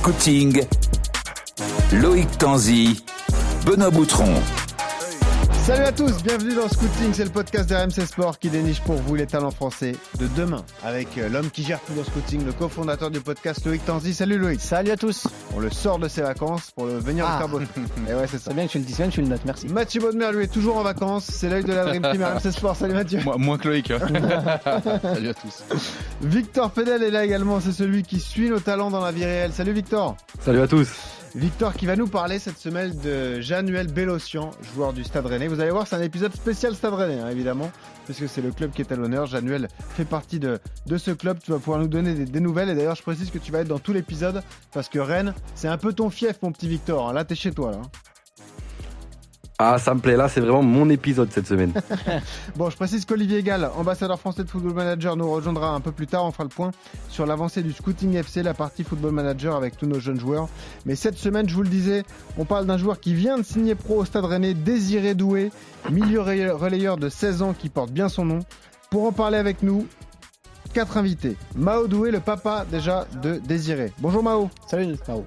Scouting, Loïc Tanzi, Benoît Boutron. Salut à tous, bienvenue dans Scouting, c'est le podcast d'RMC Sport qui déniche pour vous les talents français de demain avec euh, l'homme qui gère tout dans Scouting, le cofondateur du podcast Loïc Tanzi. Salut Loïc. Salut à tous. On le sort de ses vacances pour le venir Ah. le faire beau. Et ouais, c'est ça. C'est bien que tu le dises, bien que tu le notes, merci. Mathieu Baudemer, lui, est toujours en vacances. C'est l'œil de la Dream Team RMC Sport. Salut Mathieu. Moi- moins que Loïc. hein. Salut à tous. Victor Pedel est là également. C'est celui qui suit nos talents dans la vie réelle. Salut Victor. Salut à tous. Victor qui va nous parler cette semaine de Januel Bélocian, joueur du Stade Rennais. Vous allez voir, c'est un épisode spécial Stade Rennais, hein, évidemment, puisque c'est le club qui est à l'honneur. Januel fait partie de, de ce club. Tu vas pouvoir nous donner des, des nouvelles. Et d'ailleurs, je précise que tu vas être dans tout l'épisode, parce que Rennes, c'est un peu ton fief, mon petit Victor. hein. Là, t'es chez toi. Là. Ah, ça me plaît, là, c'est vraiment mon épisode cette semaine. Bon, je précise qu'Olivier Gall, ambassadeur français de Football Manager, nous rejoindra un peu plus tard. On fera le point sur l'avancée du Scouting FC, la partie Football Manager avec tous nos jeunes joueurs. Mais cette semaine, je vous le disais, on parle d'un joueur qui vient de signer pro au Stade Rennais, Désiré Doué, milieu relayeur- relayeur de 16 ans qui porte bien son nom. Pour en parler avec nous, quatre invités. Mao Doué, le papa déjà de Désiré. Bonjour Mao. Salut Mao.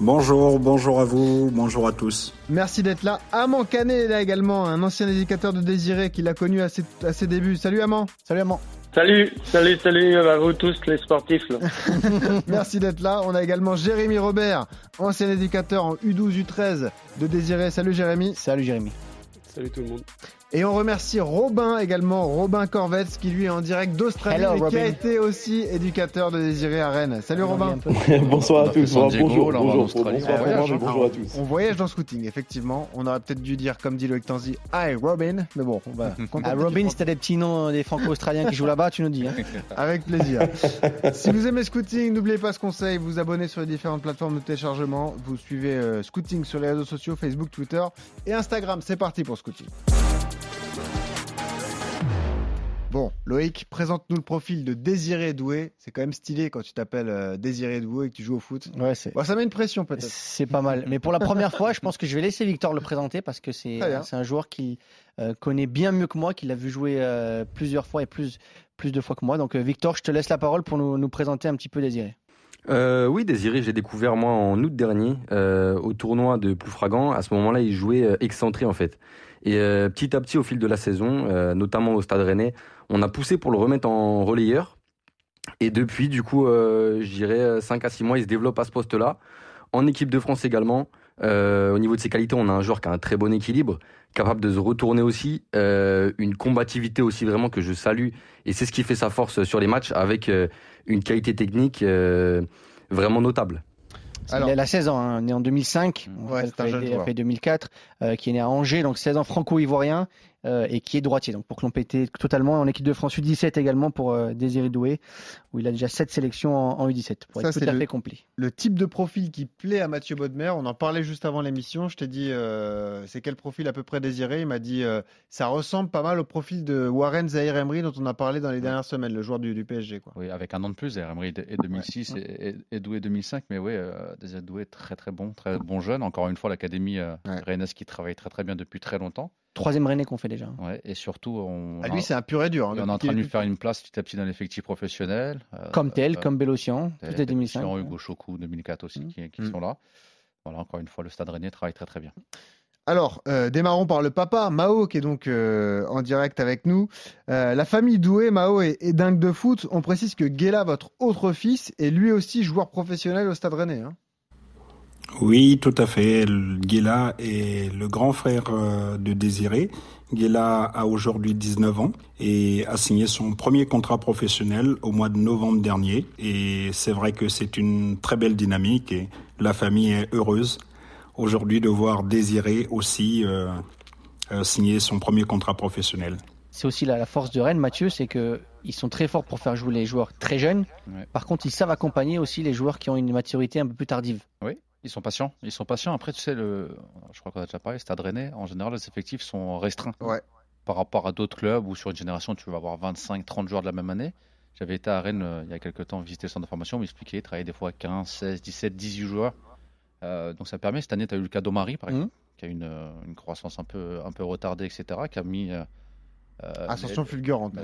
Bonjour, bonjour à vous, bonjour à tous. Merci d'être là. Amand Canet est là également, un ancien éducateur de Désiré qui l'a connu à ses, à ses débuts. Salut Amand. Salut Amand. Salut, salut, salut à vous tous les sportifs. Là. Merci d'être là. On a également Jérémy Robert, ancien éducateur en U12, U13 de Désiré. Salut Jérémy. Salut Jérémy. Salut tout le monde. Et on remercie Robin également, Robin Corvetz, qui lui est en direct d'Australie, Hello, mais qui a été aussi éducateur de Désiré à Rennes. Salut Robin. Bonsoir San Diego, bonjour, bonjour, Ah, hein. bonjour à tous. On voyage dans Scouting, effectivement. On aurait peut-être dû dire, comme dit Loïc Tanzi, Hi Robin. Mais bon, on va Ah, Robin, si t'as des petits noms des franco-australiens qui jouent là-bas, tu nous dis. Hein. Avec plaisir. si vous aimez Scouting, n'oubliez pas ce conseil, vous vous abonnez sur les différentes plateformes de téléchargement, vous suivez euh, Scouting sur les réseaux sociaux, Facebook, Twitter et Instagram. C'est parti pour Scouting. Bon, Loïc, présente-nous le profil de Désiré Doué. C'est quand même stylé quand tu t'appelles euh, Désiré Doué et que tu joues au foot. Ouais, c'est. Bon, ça met une pression peut-être. C'est pas mal. Mais pour la première fois, je pense que je vais laisser Victor le présenter parce que c'est un joueur qui euh, connaît bien mieux que moi, qui l'a vu jouer euh, plusieurs fois et plus, plus de fois que moi. Donc euh, Victor, je te laisse la parole pour nous, nous présenter un petit peu Désiré. Euh, oui, Désiré, j'ai découvert moi en août dernier euh, au tournoi de Ploufragan. À ce moment-là, il jouait euh, excentré en fait. Et euh, petit à petit, au fil de la saison, euh, notamment au Stade Rennais, on a poussé pour le remettre en relayeur. Et depuis, du coup, euh, je dirais 5 à 6 mois, il se développe à ce poste-là. En équipe de France également. Euh, au niveau de ses qualités, on a un joueur qui a un très bon équilibre, capable de se retourner aussi, euh, une combativité aussi vraiment que je salue. Et c'est ce qui fait sa force sur les matchs avec euh, une qualité technique euh, vraiment notable. Alors- il a 16 ans, hein, né en 2005, on Ouais, un jeune été- joueur. fait 2004, euh, qui est né à Angers, donc 16 ans franco-ivoirien, euh, et qui est droitier, donc pour compléter totalement en équipe de France U17 également pour euh, Désiré Doué, où il a déjà 7 sélections en, en U17, pour Ça, être tout à le- fait complet. Le type de profil qui plaît à Mathieu Bodmer, on en parlait juste avant l'émission. Je t'ai dit, euh, c'est quel profil à peu près désiré? Il m'a dit, euh, ça ressemble pas mal au profil de Warren Zahir Emery dont on a parlé dans les dernières semaines, le joueur du, du PSG. Quoi. Oui, avec un an de plus, Emery et 2006 et, et, et Doué 2005. Mais oui, euh, Désiré Doué, très très bon, très bon jeune. Encore une fois, l'académie euh, Ouais. rennaise qui travaille très très bien depuis très longtemps. Troisième René qu'on fait déjà. Ouais, et surtout, on, Ah, a- lui, c'est un pur et dur. hein, on est en train de lui faire une place petit à petit dans l'effectif professionnel. euh, Comme tel, euh, comme Bélocian, tout est 2005. Jean Hugo Chocou 2004 aussi Mm. qui, qui Mm. sont là. Voilà, encore une fois, le Stade Rennais travaille très très bien. Alors, euh, démarrons par le papa, Mao, qui est donc euh, en direct avec nous. Euh, la famille Doué, Mao, est, est dingue de foot. On précise que Guéla, votre autre fils, est lui aussi joueur professionnel au Stade Rennais. hein. Oui, tout à fait. Guéla est le grand frère euh, de Désiré. Guéla a aujourd'hui 19 ans et a signé son premier contrat professionnel au mois de novembre dernier. Et c'est vrai que c'est une très belle dynamique et la famille est heureuse aujourd'hui de voir Désiré aussi euh, euh, signer son premier contrat professionnel. C'est aussi la, la force de Rennes, Mathieu, c'est que ils sont très forts pour faire jouer les joueurs très jeunes. Ouais. Par contre, ils savent accompagner aussi les joueurs qui ont une maturité un peu plus tardive. Oui, ils sont patients. Ils sont patients. Après, tu sais, le, je crois qu'on a déjà parlé, Stade Rennais, en général, les effectifs sont restreints. Ouais. Par rapport à d'autres clubs où sur une génération, tu vas avoir 25, 30 joueurs de la même année. J'avais été à Rennes euh, il y a quelques temps visiter le centre de formation, m'expliquer, travailler des fois 15, 16, 17, 18 joueurs. Euh, donc ça permet, cette année, tu as eu le cas d'Omari, par Mhm. exemple, qui a une, euh, une croissance un peu, un peu retardée, etc., qui a mis Ascension fulgurante.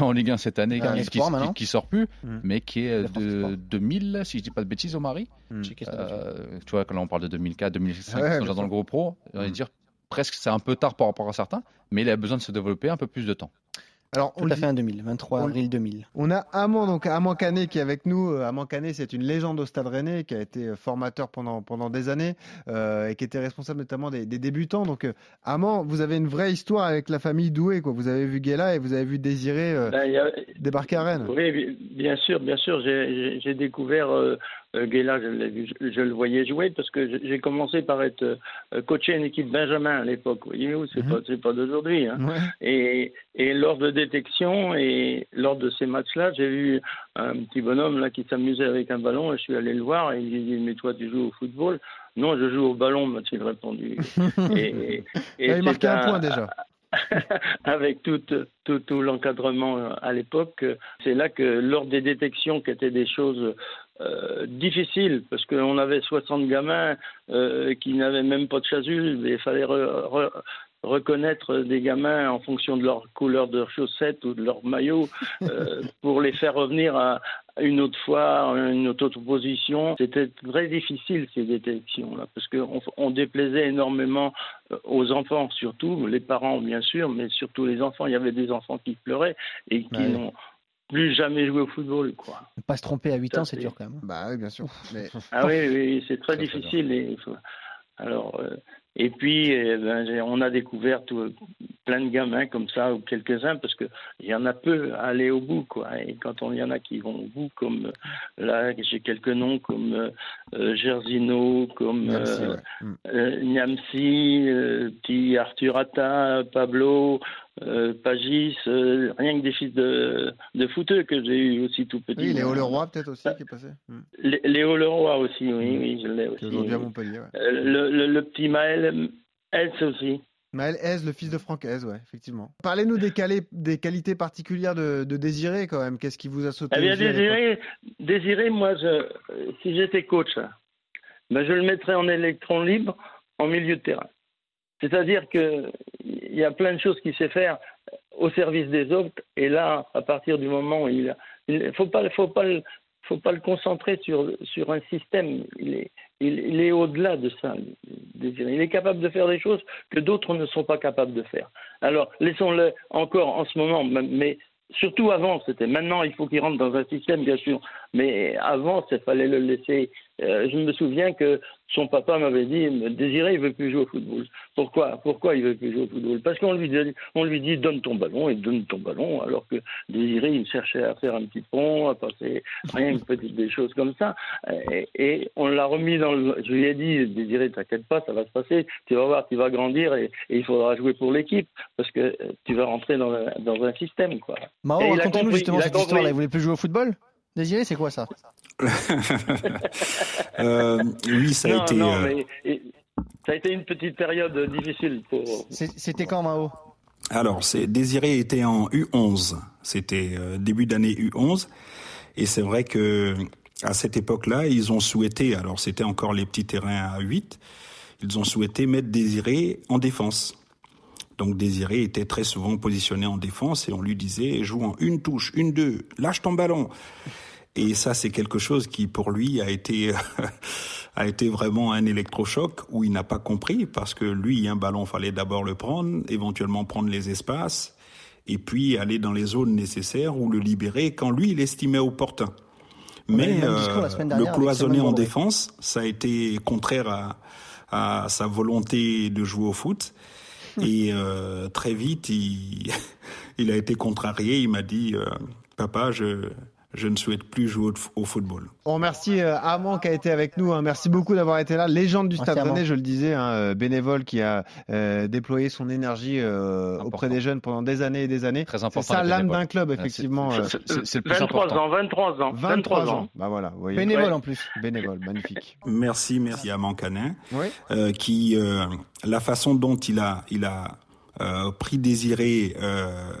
En Ligue 1 cette année, qui, qui- sort plus, Mm. mais qui est de espoir. 2000, si je dis pas de bêtises, au Mari. Castelnau. Euh, tu vois, quand là, on parle de 2004, 2005, Ouais, dans le gros pro. On va dire presque c'est un peu tard par rapport à certains, mais il a besoin de se développer un peu plus de temps. Alors, on Tout à fait un 2000, 23 on- avril 2000. On a Amand, donc Amand Canet qui est avec nous. Euh, Amand Canet, c'est une légende au Stade Rennais qui a été euh, formateur pendant, pendant des années euh, et qui était responsable notamment des, des débutants. Donc, Amand, vous avez une vraie histoire avec la famille Doué. Quoi. Vous avez vu Guéla et vous avez vu Désiré euh, Ben, a- débarquer à Rennes. Oui, bi- bien sûr, bien sûr. J'ai- découvert euh, Guéla, je, le voyais jouer parce que j'ai- commencé par être euh, coaché une équipe Benjamin à l'époque. Voyez-vous, c'est Mhm. pas, c'est pas d'aujourd'hui. Hein. Ouais. Et, et lors de détection et lors de ces matchs-là, j'ai vu un petit bonhomme là qui s'amusait avec un ballon et je suis allé le voir et il lui dit mais toi tu joues au football? Non, je joue au ballon, m'a-t-il répondu. et, et, et il marquait c'est un point déjà. avec tout, tout, tout l'encadrement euh, à l'époque, euh, c'est là que lors des détections qui étaient des choses euh, difficiles, parce qu'on avait 60 gamins euh, qui n'avaient même pas de chasuble, et il fallait re- re- reconnaître des gamins en fonction de leur couleur de chaussettes ou de leur maillot euh, pour les faire revenir à à une autre fois, à une autre position. C'était très difficile ces détections-là, parce qu'on on déplaisait énormément aux enfants surtout, les parents bien sûr, mais surtout les enfants. Il y avait des enfants qui pleuraient et qui Ouais. n'ont plus jamais joué au football, quoi. Ne pas se tromper à 8 Ça, ans, c'est dur quand même. Bah oui, bien sûr. Mais Ah oui, oui, c'est très difficile. Et, alors, euh, et puis, eh ben, on a découvert tout- plein de gamins comme ça, ou quelques-uns, parce que il y en a peu à aller au bout, quoi. Et quand on il y en a qui vont au bout, comme euh, là, j'ai quelques noms comme euh, Gersino, comme Niamsi, euh, ouais. Mm. euh, Niamsi, euh, petit Arthur Atta, Pablo, euh, Pagis, euh, rien que des fils de, de footeux que j'ai eu aussi tout petit. Oui, Léo Leroy peut-être aussi qui est passé. Mm. Lé- Léo Leroy aussi, oui, oui, je l'ai aussi. oui. Montpellier. ouais. Euh, le, le, le petit Maël Else aussi. Maël Hez, le fils de Franck Hez, ouais, effectivement. Parlez-nous des, quali- des qualités particulières de, de Désiré quand même. Qu'est-ce qui vous a sauté Eh bien, Désiré, Désiré, moi, je, si j'étais coach, ben, je le mettrais en électron libre en milieu de terrain. C'est-à-dire qu'il y a plein de choses qu'il sait faire au service des autres. Et là, à partir du moment où il ne faut pas, faut pas, faut pas le concentrer sur, sur un système. Il est, il, est au-delà de ça. Il est capable de faire des choses que d'autres ne sont pas capables de faire. Alors, laissons-le encore en ce moment, mais surtout avant, c'était maintenant, il faut qu'il rentre dans un système, bien sûr. Mais avant, il fallait le laisser. Euh, je me souviens que son papa m'avait dit Désiré, il veut plus jouer au football. Pourquoi Pourquoi il veut plus jouer au football? Parce qu'on lui dit, on lui dit donne ton ballon et donne ton ballon, alors que Désiré, il cherchait à faire un petit pont, à passer rien que petite des choses comme ça. Et, et on l'a remis dans le. Je lui ai dit Désiré, t'inquiète pas, ça va se passer. Tu vas voir, tu vas grandir et, et il faudra jouer pour l'équipe parce que tu vas rentrer dans, un- dans un système, quoi. Mao, compris, justement cette histoire-là. Il voulait plus jouer au football? Désiré, c'est quoi ça? Euh, oui, ça a non, été. non, euh, mais et- ça a été une petite période difficile pour. C'était quand, Mao? Alors, c'est Désiré était en U11. C'était euh, début d'année U11. Et c'est vrai que à cette époque-là, ils ont souhaité, alors c'était encore les petits terrains à 8, ils ont souhaité mettre Désiré en défense. Donc Désiré était très souvent positionné en défense et on lui disait joue en une touche, une deux, lâche ton ballon. Et ça, c'est quelque chose qui, pour lui, a été, a été vraiment un électrochoc où il n'a pas compris parce que lui, un ballon, fallait d'abord le prendre, éventuellement prendre les espaces et puis aller dans les zones nécessaires ou le libérer quand lui, il estimait opportun. Mais le euh, le dernière avec cloisonner en défense, ça a été contraire à, à sa volonté de jouer au foot. Et euh, très vite, il, il a été contrarié. Il m'a dit, euh, papa, je, je ne souhaite plus jouer au, football. On remercie euh, Armand qui a été avec nous. hein. Merci beaucoup d'avoir été là. Légende du Stade. Rennais, je le disais, hein, euh, bénévole qui a euh, déployé son énergie euh, auprès des jeunes pendant des années et des années. Très C'est important. ça l'âme d'un club, effectivement. c'est- le plus 23 important. ans, 23 ans, 23 ans. Bah voilà, voyez. Bénévole Ouais. en plus. Bénévole, magnifique. Merci, merci à Mancanin, Oui. euh, qui, euh, la façon dont il a, il a euh, pris Désiré euh,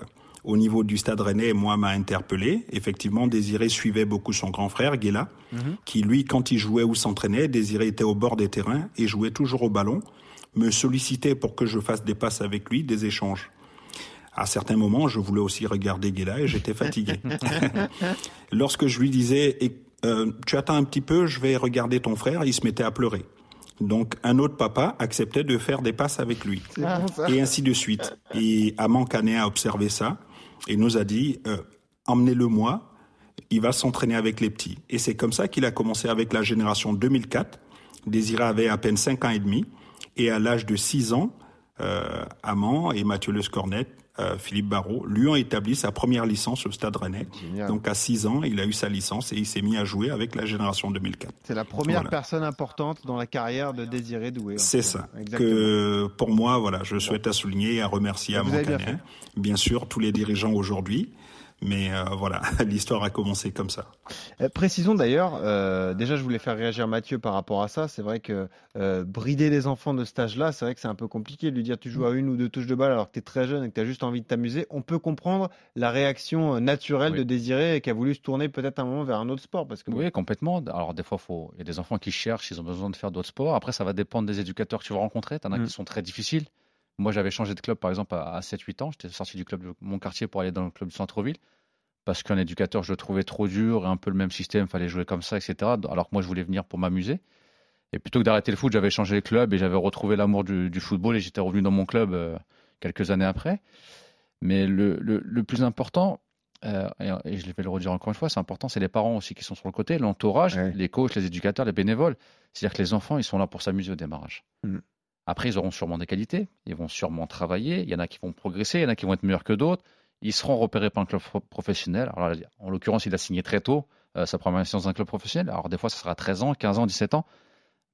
au niveau du Stade Rennais, moi, m'a interpellé. Effectivement, Désiré suivait beaucoup son grand frère, Guéla, Mhm. qui, lui, quand il jouait ou s'entraînait, Désiré était au bord des terrains et jouait toujours au ballon, me sollicitait pour que je fasse des passes avec lui, des échanges. À certains moments, je voulais aussi regarder Guéla et j'étais fatigué. Lorsque je lui disais, euh, tu attends un petit peu, je vais regarder ton frère, il se mettait à pleurer. Donc un autre papa acceptait de faire des passes avec lui. et ainsi de suite. Et Amand Canet a observé ça et nous a dit, euh, emmenez-le moi, il va s'entraîner avec les petits. Et c'est comme ça qu'il a commencé avec la génération 2004. Désiré avait à peine 5 ans et demi. Et à l'âge de 6 ans, euh, Amand et Mathieu Le Scornet euh, Philippe Barrault, lui ont établi sa première licence au Stade Rennais. Donc à 6 ans, il a eu sa licence et il s'est mis à jouer avec la génération 2004. C'est la première personne importante dans la carrière de Désiré Doué. C'est ça. Que pour moi, voilà, je souhaite à souligner et à remercier à mon bien, bien sûr tous les dirigeants aujourd'hui. Mais euh, voilà, l'histoire a commencé comme ça. Euh, précisons d'ailleurs, euh, déjà je voulais faire réagir Mathieu par rapport à ça. C'est vrai que brider les enfants de cet âge-là, c'est vrai que c'est un peu compliqué de lui dire tu joues à une ou deux touches de balle alors que tu es très jeune et que tu as juste envie de t'amuser. On peut comprendre la réaction naturelle de Désiré et qui a voulu se tourner peut-être un moment vers un autre sport. Parce que... Oui, complètement. Alors des fois, il y a des enfants qui cherchent, ils ont besoin de faire d'autres sports. Après, ça va dépendre des éducateurs que tu vas rencontrer. Tu en as mm. qui sont très difficiles. Moi, j'avais changé de club, par exemple, à 7-8 ans. J'étais sorti du club de mon quartier pour aller dans le club du centre-ville parce qu'un éducateur, je le trouvais trop dur et un peu le même système, fallait jouer comme ça, etc. Alors que moi, je voulais venir pour m'amuser. Et plutôt que d'arrêter le foot, j'avais changé de club et j'avais retrouvé l'amour du, football et j'étais revenu dans mon club euh, quelques années après. Mais le, plus important, euh, et, je vais le redire encore une fois, c'est important, c'est les parents aussi qui sont sur le côté, l'entourage, les coachs, les éducateurs, les bénévoles. C'est-à-dire que les enfants, ils sont là pour s'amuser au démarrage. Mm. Après, ils auront sûrement des qualités, ils vont sûrement travailler, il y en a qui vont progresser, il y en a qui vont être meilleurs que d'autres ils seront repérés par un club professionnel. Alors, en l'occurrence, il a signé très tôt euh, sa première séance dans un club professionnel. Alors, des fois, ça sera 13 ans, 15 ans, 17 ans.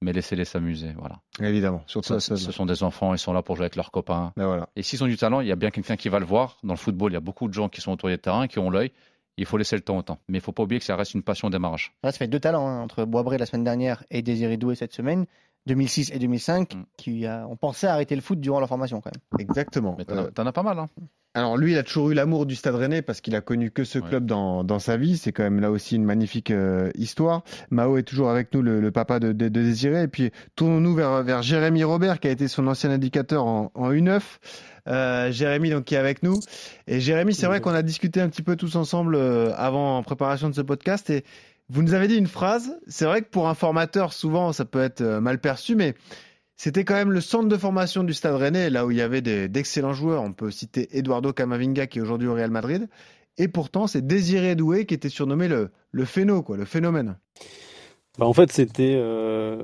Mais laissez-les s'amuser, voilà. Évidemment. Surtout ce, ce sont des enfants, ils sont là pour jouer avec leurs copains. Ben voilà. Et s'ils ont du talent, il y a bien quelqu'un qui va le voir. Dans le football, il y a beaucoup de gens qui sont autour des terrains, qui ont l'œil. Il faut laisser le temps au temps. Mais il ne faut pas oublier que ça reste une passion au démarrage. ça fait deux talents hein, entre Boisbré la semaine dernière et Désiré Doué cette semaine. 2006 et 2005, mm. qui a, on pensait arrêter le foot durant la formation quand même. Exactement. Mais t'en, as pas mal. Hein. Alors lui, il a toujours eu l'amour du Stade Rennais parce qu'il a connu que ce club dans, dans, sa vie. C'est quand même là aussi une magnifique euh, histoire. Mao est toujours avec nous, le, papa de, de, Désiré. Et puis tournons-nous vers, vers Jérémy Robert, qui a été son ancien indicateur en, en U9. Euh, Jérémy donc qui est avec nous. Et Jérémy, c'est vrai qu'on a discuté un petit peu tous ensemble euh, avant en préparation de ce podcast et vous nous avez dit une phrase. C'est vrai que pour un formateur, souvent ça peut être euh, mal perçu, mais c'était quand même le centre de formation du Stade Rennais, là où il y avait d'excellents joueurs. On peut citer Eduardo Camavinga qui est aujourd'hui au Real Madrid. Et pourtant, c'est Désiré Doué qui était surnommé le, le le phénomène. Bah en fait, c'était. Euh,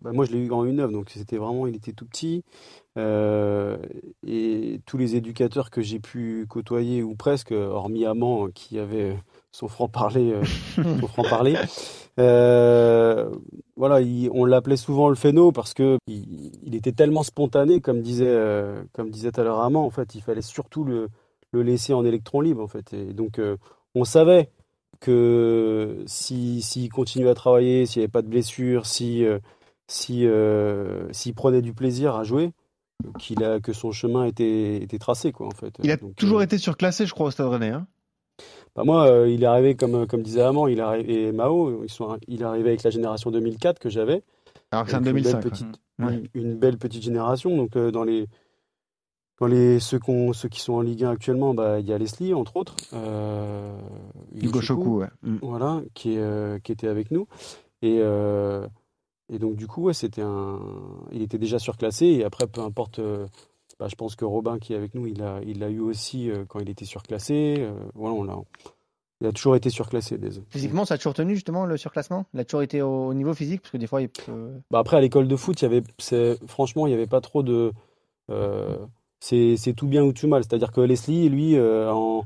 bah moi, je l'ai eu en une œuvre, donc c'était vraiment. Il était tout petit. Euh, et tous les éducateurs que j'ai pu côtoyer, ou presque, hormis Amand, qui avait son franc-parler. Euh, son franc-parler. Euh, voilà, on l'appelait souvent le phéno parce que il, était tellement spontané, comme disait, euh, comme disait tout à l'heure Amand. En fait, il fallait surtout le, le, laisser en électron libre. En fait, et donc euh, on savait que s'il si, continuait à travailler, s'il n'y avait pas de blessure, si si s'il prenait du plaisir à jouer, qu'il a que son chemin était, était tracé quoi en fait. Il a toujours été surclassé, je crois, au Stade Rennais. Hein bah, moi, euh, il est arrivé, comme, comme disait Amand, il est et Mao, ils sont, il est arrivé avec la génération 2004 que j'avais. Alors que c'est en 2005. Une belle, petite, une, belle petite génération. Donc, euh, dans les, dans les, ceux, ceux qui sont en Ligue 1 actuellement, bah, il y a Leslie, entre autres. Euh, Hugo Choku, ouais. Mm. Voilà, qui, était avec nous. Et, et donc, du coup, ouais, c'était un... il était déjà surclassé. Et après, peu importe bah, je pense que Robin qui est avec nous, il l'a il a eu aussi euh, quand il était surclassé. Euh, voilà, on il a toujours été surclassé. Des... Physiquement, ça a toujours tenu justement le surclassement? Il a toujours été au, niveau physique? Parce que des fois, il peut... bah après, à l'école de foot, il y avait, franchement, il n'y avait pas trop de. Euh, c'est, tout bien ou tout mal. C'est-à-dire que Leslie, lui, en,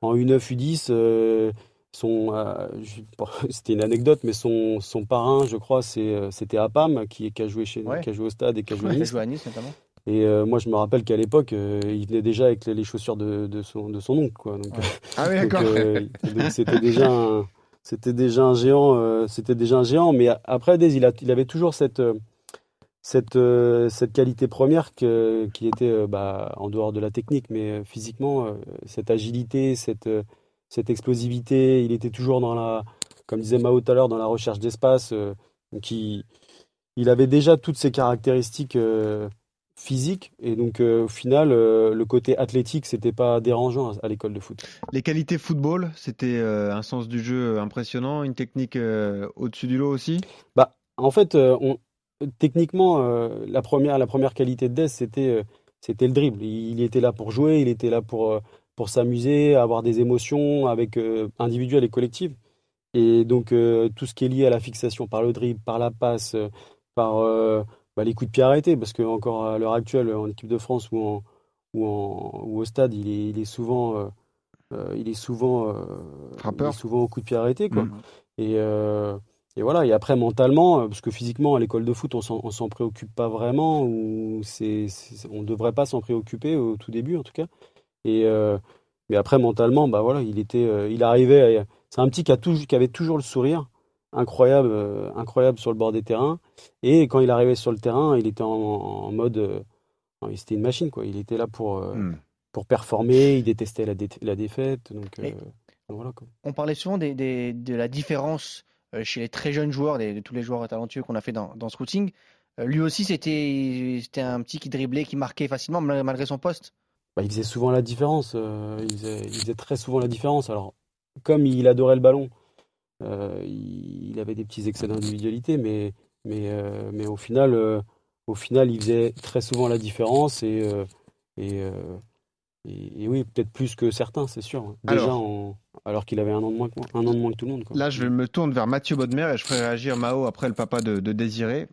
en U9, U10, son, c'était une anecdote, mais son, son parrain, je crois, c'était Apam qui, qui, a joué chez, qui a joué au stade et qui a joué à Nice notamment. Et euh, moi, je me rappelle qu'à l'époque, euh, il venait déjà avec les, chaussures de, de, son, de son oncle. Quoi. Donc, ah oui, d'accord. Euh, c'était déjà un, c'était déjà un géant. c'était déjà un géant. Mais après, il, a, il avait toujours cette, cette, cette qualité première que, qui était bah, en dehors de la technique, mais physiquement, cette agilité, cette, cette explosivité. Il était toujours dans la, comme disait Mao tout à l'heure, dans la recherche d'espace. qui il, il avait déjà toutes ces caractéristiques physique. Et donc, au final, le côté athlétique, c'était pas dérangeant à, l'école de foot. Les qualités football, c'était un sens du jeu impressionnant, une technique au-dessus du lot aussi? Bah, En fait, on, techniquement, la, première, la première qualité de Dess, c'était c'était le dribble. Il était là pour jouer, il était là pour, pour s'amuser, avoir des émotions avec individuelles et collectives. Et donc, tout ce qui est lié à la fixation par le dribble, par la passe, par bah, les coups de pied arrêtés, parce qu'encore à l'heure actuelle, en équipe de France ou, ou, au stade, il est, il est souvent, euh, euh, il est souvent, euh, Frappeur. souvent au coup de pied arrêté. Quoi. Mm. Et, et, voilà. Et après, mentalement, parce que physiquement, à l'école de foot, on s'en préoccupe pas vraiment, ou c'est, on ne devrait pas s'en préoccuper au tout début, en tout cas. Et, mais après, mentalement, bah voilà, il, était, il arrivait. C'est un petit qui, a toujours, qui avait toujours le sourire incroyable, euh, incroyable sur le bord des terrains. Et quand il arrivait sur le terrain, il était en, mode. Euh, c'était une machine, quoi. Il était là pour, euh, hmm. pour performer, il détestait la, la défaite. Donc, voilà, On parlait souvent des, des, de la différence chez les très jeunes joueurs, de tous les joueurs talentueux qu'on a fait dans, dans ce routing. lui aussi, c'était un petit qui driblait, qui marquait facilement malgré son poste. Bah, il faisait souvent la différence. il, faisait, il, faisait, très souvent la différence. Alors, comme il adorait le ballon, il, avait des petits excès d'individualité, mais, mais, euh, mais au, final, euh, au final, il faisait très souvent la différence et, et, et, oui, peut-être plus que certains, c'est sûr. Déjà, alors, alors qu'il avait un an, de moins que, un an de moins que tout le monde. Là, je me tourne vers Mathieu Bodmer et je ferai réagir Mao après le papa de, Désiré.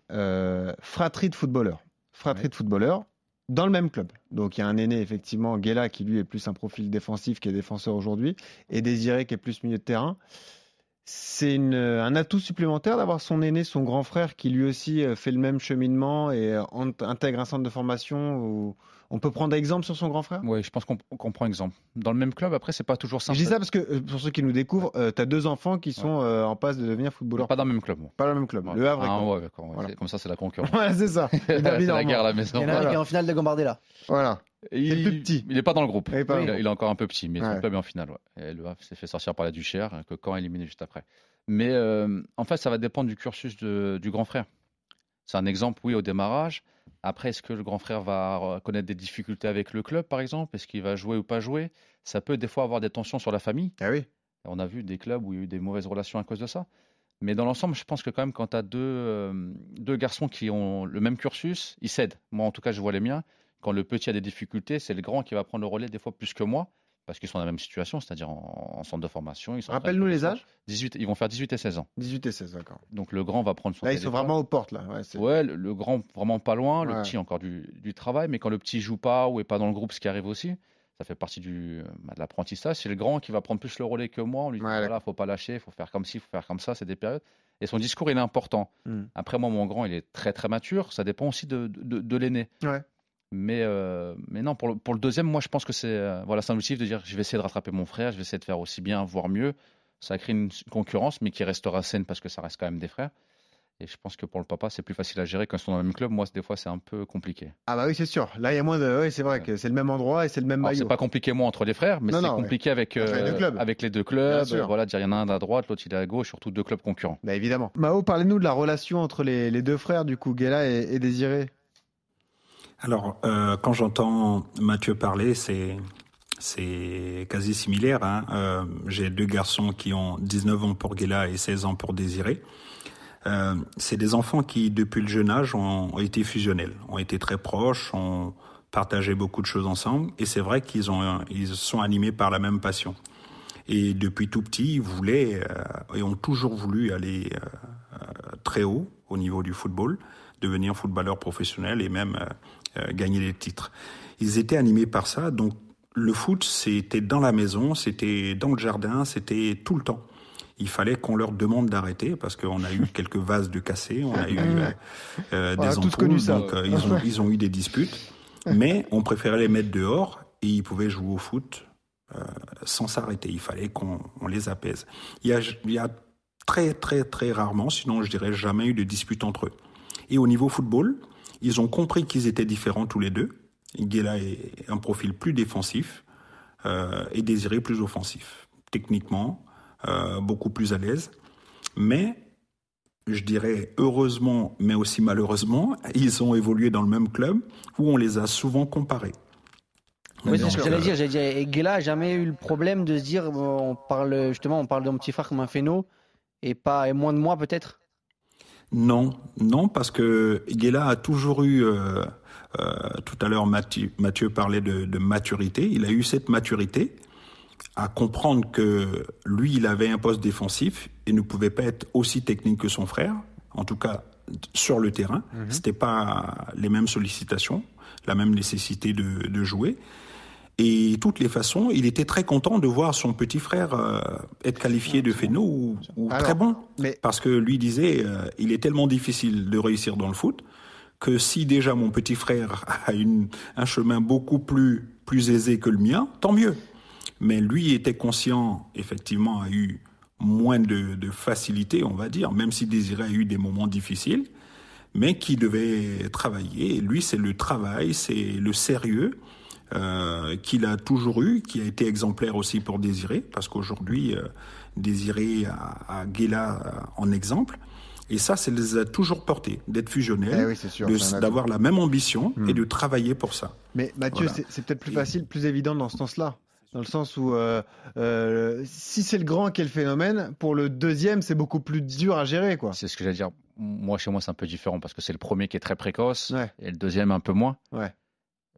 fratrie de footballeurs. Fratrie de footballeurs dans le même club. Donc il y a un aîné, effectivement, Guéla, qui lui est plus un profil défensif, qui est défenseur aujourd'hui, et Désiré, qui est plus milieu de terrain c'est un atout supplémentaire d'avoir son aîné, son grand frère, qui lui aussi euh, fait le même cheminement et euh, intègre un centre de formation. On peut prendre exemple sur son grand frère? Oui, je pense qu'on prend exemple. Dans le même club, après, c'est pas toujours simple. Je dis ça parce que euh, pour ceux qui nous découvrent, tu as deux enfants qui sont en passe de devenir footballeurs. Pas dans le même club. Pas dans le même club. Le Havre. Ah, ouais, Comme ça, c'est la concurrence. ouais, c'est ça. c'est la guerre à la maison. Il y en a un qui est en finale de Gambardella. Voilà. Il, est plus petit. Il n'est pas dans le groupe. Il, est encore un peu petit, mais est en finale. Et le Havre s'est fait sortir par la Duchère, que Caen a éliminé juste après. Mais euh, en fait, ça va dépendre du cursus du grand frère. C'est un exemple, oui, au démarrage. Après, est-ce que le grand frère va connaître des difficultés avec le club, par exemple? Est-ce qu'il va jouer ou pas jouer? Ça peut des fois avoir des tensions sur la famille. Ah oui. On a vu des clubs où il y a eu des mauvaises relations à cause de ça. Mais dans l'ensemble, je pense que quand même, quand tu as deux, euh, deux garçons qui ont le même cursus, ils cèdent. Moi, en tout cas, je vois les miens. Quand le petit a des difficultés, c'est le grand qui va prendre le relais des fois plus que moi parce qu'ils sont dans la même situation, c'est-à-dire en, centre de formation. Rappelle-nous les âges 18, Ils vont faire 18 et 16 ans. 18 et 16, d'accord. Donc le grand va prendre son Là, ils sont vraiment aux portes, là. Ouais, le, grand vraiment pas loin, le petit encore du, travail, mais quand le petit joue pas ou est pas dans le groupe, ce qui arrive aussi, ça fait partie du, bah, de l'apprentissage. C'est le grand qui va prendre plus le relais que moi. On lui dit, voilà, faut pas lâcher, il faut faire comme ci, il faut faire comme ça, c'est des périodes. Et son discours, il est important. Hmm. Après, moi, mon grand, il est très, très mature. Ça dépend aussi de, de, de l'aîné. Ouais. Mais, euh, mais non, pour le, pour le, deuxième, moi je pense que c'est euh, voilà, un objectif de dire je vais essayer de rattraper mon frère, je vais essayer de faire aussi bien, voire mieux. Ça crée une concurrence, mais qui restera saine parce que ça reste quand même des frères. Et je pense que pour le papa, c'est plus facile à gérer quand ils sont dans le même club. Moi, des fois, c'est un peu compliqué. Ah bah oui, c'est sûr. Là, il y a moins de. Oui, c'est vrai que c'est le même endroit et c'est le même maillot. C'est pas compliqué moi entre les frères, mais c'est compliqué avec, euh, avec les deux clubs. Voilà, dire il y en a un à droite, l'autre il est à gauche, surtout deux clubs concurrents. Bah évidemment. Mao, parlez-nous de la relation entre les, les, deux frères, du coup, et, et Désiré. Alors, euh, quand j'entends Mathieu parler, c'est c'est quasi similaire. Hein. Euh, J'ai deux garçons qui ont 19 ans pour Guéla et 16 ans pour Désiré. Euh, c'est des enfants qui, depuis le jeune âge, ont, été fusionnels, ont été très proches, ont partagé beaucoup de choses ensemble. Et c'est vrai qu'ils ont, ils sont animés par la même passion. Et depuis tout petit, ils voulaient euh, et ont toujours voulu aller euh, très haut au niveau du football, devenir footballeur professionnel et même euh, gagner des titres. Ils étaient animés par ça, donc le foot, c'était dans la maison, c'était dans le jardin, c'était tout le temps. Il fallait qu'on leur demande d'arrêter parce qu'on a eu quelques vases de cassés, on a eu euh, euh, des ampoules, donc ils, ont, ils ont eu des disputes. Mais on préférait les mettre dehors et ils pouvaient jouer au foot sans s'arrêter. Il fallait qu'on les apaise. Il y, a, il y a très très très rarement, sinon je dirais jamais eu de dispute entre eux. Et au niveau football, ils ont compris qu'ils étaient différents tous les deux. Guéla est un profil plus défensif euh, et Désiré plus offensif. Techniquement, euh, beaucoup plus à l'aise. Mais je dirais heureusement, mais aussi malheureusement, ils ont évolué dans le même club où on les a souvent comparés. Oui, c'est ce que j'allais dire. J'allais dire, et Gela a jamais eu le problème de se dire, on parle justement, on parle mon petit frère comme un phéno et pas et moins de moi peut-être? Non, non, parce que Gela a toujours eu. Euh, euh, tout à l'heure, Mathieu, Mathieu, parlait de, de, maturité. Il a eu cette maturité à comprendre que lui, il avait un poste défensif et ne pouvait pas être aussi technique que son frère. En tout cas, sur le terrain, mm -hmm. c'était pas les mêmes sollicitations, la même nécessité de, de jouer. Et toutes les façons, il était très content de voir son petit frère euh, être qualifié de phéno ou, ou Alors, très bon. Mais... Parce que lui disait, euh, il est tellement difficile de réussir dans le foot que si déjà mon petit frère a une, un chemin beaucoup plus, plus aisé que le mien, tant mieux. Mais lui était conscient, effectivement, a eu moins de, de facilité, on va dire, même si Désiré a eu des moments difficiles, mais qui devait travailler. Et lui, c'est le travail, c'est le sérieux euh, qu'il a toujours eu, qui a été exemplaire aussi pour Désiré, parce qu'aujourd'hui, euh, Désiré a, a Guéla en exemple. Et ça, ça les a toujours portés, d'être fusionnels, eh oui, d'avoir la même ambition mmh. et de travailler pour ça. Mais Mathieu, voilà. c'est peut-être plus facile, plus évident dans ce sens-là. Dans le sens où, euh, euh, si c'est le grand qui est le phénomène, pour le deuxième, c'est beaucoup plus dur à gérer. quoi. C'est ce que j'allais dire. Moi, chez moi, c'est un peu différent parce que c'est le premier qui est très précoce ouais. et le deuxième un peu moins. Ouais.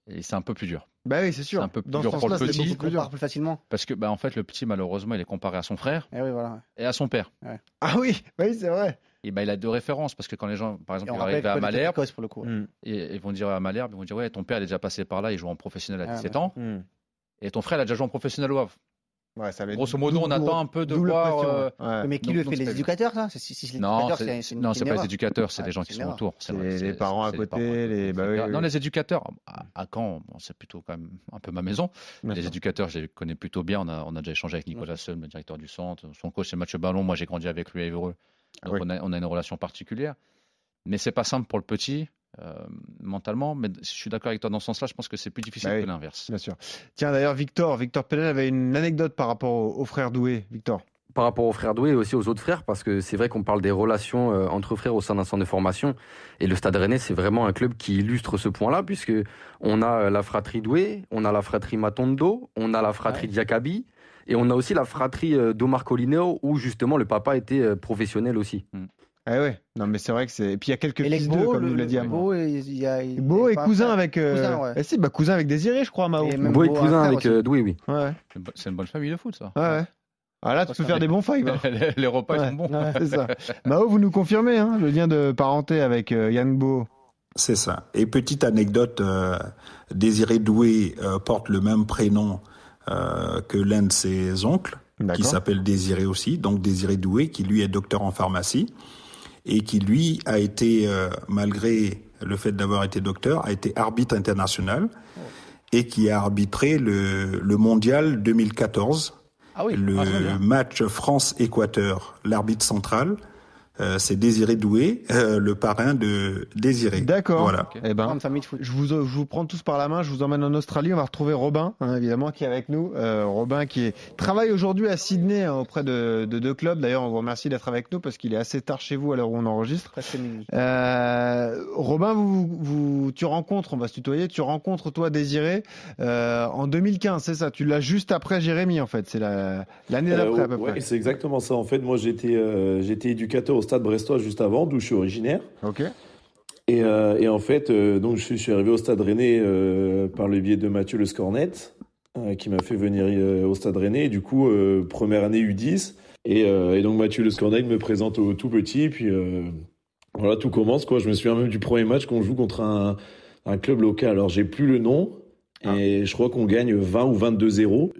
Et c'est un peu plus dur. Bah oui, c'est sûr. C'est un peu plus Dans dur ce pour le sens-là, c'est petit. beaucoup plus dur. plus facilement. Parce que, bah, en fait, le petit, malheureusement, il est comparé à son frère Eh oui, voilà. et à son père. Ouais. Ah oui, oui, c'est vrai. Et bah, il a deux références parce que quand les gens, par exemple, ils arrivent à Malherbe, précoce pour le coup. Mm. et ils vont dire à Malherbe, ils vont dire ouais, ton père il est déjà passé par là, il joue en professionnel à Ah, 17 ouais. ans, Mm. et ton frère il a déjà joué en professionnel au Havre. Ouais, ça Grosso modo, on attend un peu de voir. euh, ouais. Mais qui donc- le donc fait Les éducateurs, ça? C'est- Si si les Non, c'est non, c'est pas les éducateurs, c'est Ouais, les gens qui sont autour. C'est les parents à côté, parents. les- bah oui, oui, Non, les éducateurs, à, à Caen, bon, c'est plutôt quand même un peu ma maison. Bien les sûr. éducateurs, je les connais plutôt bien. On a, on a déjà échangé avec Nicolas Seul, le directeur du centre. Son coach, c'est Mathieu Ballon. Moi, j'ai grandi avec lui à Évreux. Donc, Oui. on, a, on a une relation particulière. Mais c'est pas simple pour le petit, euh, mentalement. Mais je suis d'accord avec toi dans ce sens-là. Je pense que c'est plus difficile Bah oui. que l'inverse. Bien sûr. Tiens, d'ailleurs, Victor, Victor Pellet avait une anecdote par rapport au, au frère Doué. Victor. par rapport aux frères Doué et aussi aux autres frères, parce que c'est vrai qu'on parle des relations euh, entre frères au sein d'un centre de formation. Et le Stade Rennais, c'est vraiment un club qui illustre ce point-là, puisque on a euh, la fratrie Doué, on a la fratrie Matondo, on a la fratrie Diakabi, et on a aussi la fratrie euh, d'Omar Colineo, où justement le papa était euh, professionnel aussi. Ah ouais. Non, mais c'est vrai que c'est. Et puis il y a quelques Et fils d'eux, comme le- nous l'a dit. Beau, il y a. il- Beau il et cousin avec. euh, Cousin, ouais. eh si, bah cousin avec Désiré, je crois, Mao. Et Beau et Beau un cousin avec aussi. euh, Doué, oui. ouais. C'est une bonne famille de foot, ça. ouais. Ah là, tu peux faire est- des bons fives. hein. les, repas, ils Ouais, sont bons. ouais, c'est ça. Mao, vous nous confirmez hein, le lien de parenté avec euh, Yann Beau. C'est ça. Et petite anecdote, euh, Désiré Doué euh, porte le même prénom euh, que l'un de ses oncles, qui s'appelle Désiré aussi, donc Désiré Doué, qui lui est docteur en pharmacie, et qui lui a été, euh, malgré le fait d'avoir été docteur, a été arbitre international, et qui a arbitré le, le mondial 2014, Ah oui. le ah, match France-Équateur, l'arbitre central, c'est Désiré Doué, euh, le parrain de Désiré. D'accord. Voilà. Eh ben. Je vous, je vous prends tous par la main, je vous emmène en Australie. On va retrouver Robin, hein, évidemment, qui est avec nous. Euh, Robin qui est, travaille aujourd'hui à Sydney hein, auprès de, de deux clubs. D'ailleurs, on vous remercie d'être avec nous parce qu'il est assez tard chez vous à l'heure où on enregistre. Euh, Robin, vous, vous, tu rencontres, on va se tutoyer, tu rencontres toi Désiré euh, en 2015, c'est ça? Tu l'as juste après Jérémy en fait, c'est la- l'année Euh, d'après à peu ouais, près. c'est exactement ça. En fait, moi, j'étais euh, j'étais éducateur au Stade Brestois juste avant, d'où je suis originaire. Ok. Et, euh, et en fait, euh, donc je suis, je suis arrivé au Stade Rennais euh, par le biais de Mathieu Le Scornet, qui m'a fait venir au Stade Rennais. Et du coup, première année U10. Et, et donc Mathieu Le Scornet me présente au tout petit. Puis voilà, tout commence. Quoi. Je me souviens même du premier match qu'on joue contre un, un club local. Alors, j'ai plus le nom. Et je crois qu'on gagne 20 ou 22-0.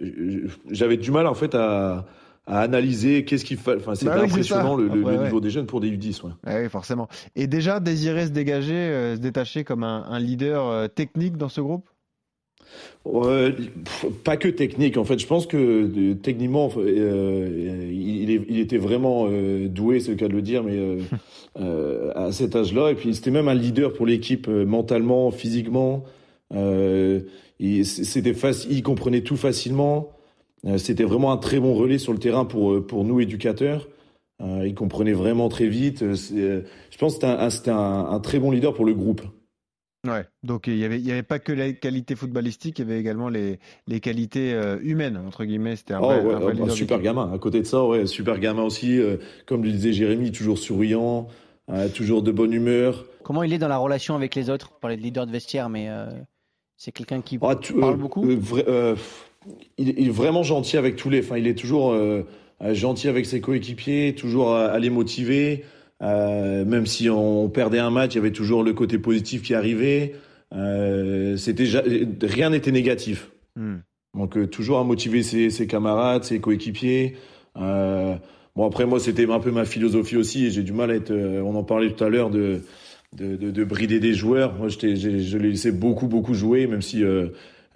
J'avais du mal en fait à, à analyser qu'est-ce qu'il fallait. Enfin, c'était Bah oui, impressionnant le, le- Après, le ouais. niveau des jeunes pour des U10. Ouais. Ah oui, forcément. Et déjà Désiré se dégager, euh, se détacher comme un, un leader euh, technique dans ce groupe? Pas que technique. En fait, je pense que techniquement, euh, il, était vraiment euh, doué, c'est le cas de le dire, mais à cet âge-là. Et puis, c'était même un leader pour l'équipe mentalement, physiquement. Il, c'était facile, il comprenait tout facilement. Euh, c'était vraiment un très bon relais sur le terrain pour, euh, pour nous, éducateurs. il comprenait vraiment très vite. je pense que c'était un, un, très bon leader pour le groupe. Ouais, donc il n'y avait, y avait pas que les qualités footballistiques, il y avait également les, les qualités euh, humaines, entre guillemets. C'était un, oh, un, bah, super gamin. À côté de ça, ouais, super gamin aussi. Euh, comme le disait Jérémy, toujours souriant, euh, toujours de bonne humeur. Comment il est dans la relation avec les autres? Pour les leaders de vestiaire, mais c'est quelqu'un qui ah, parle beaucoup? Il, est vraiment gentil avec tous les. Enfin, il est toujours gentil avec ses coéquipiers, toujours à les motiver. Euh, même si on perdait un match, il y avait toujours le côté positif qui arrivait. Euh, c'était rien n'était négatif. Hmm. Donc euh, toujours à motiver ses, ses camarades, ses coéquipiers. Euh, bon après moi c'était un peu ma philosophie aussi et j'ai du mal à être. Euh, on en parlait tout à l'heure de de, de de, brider des joueurs. Moi je les laissais beaucoup beaucoup jouer même si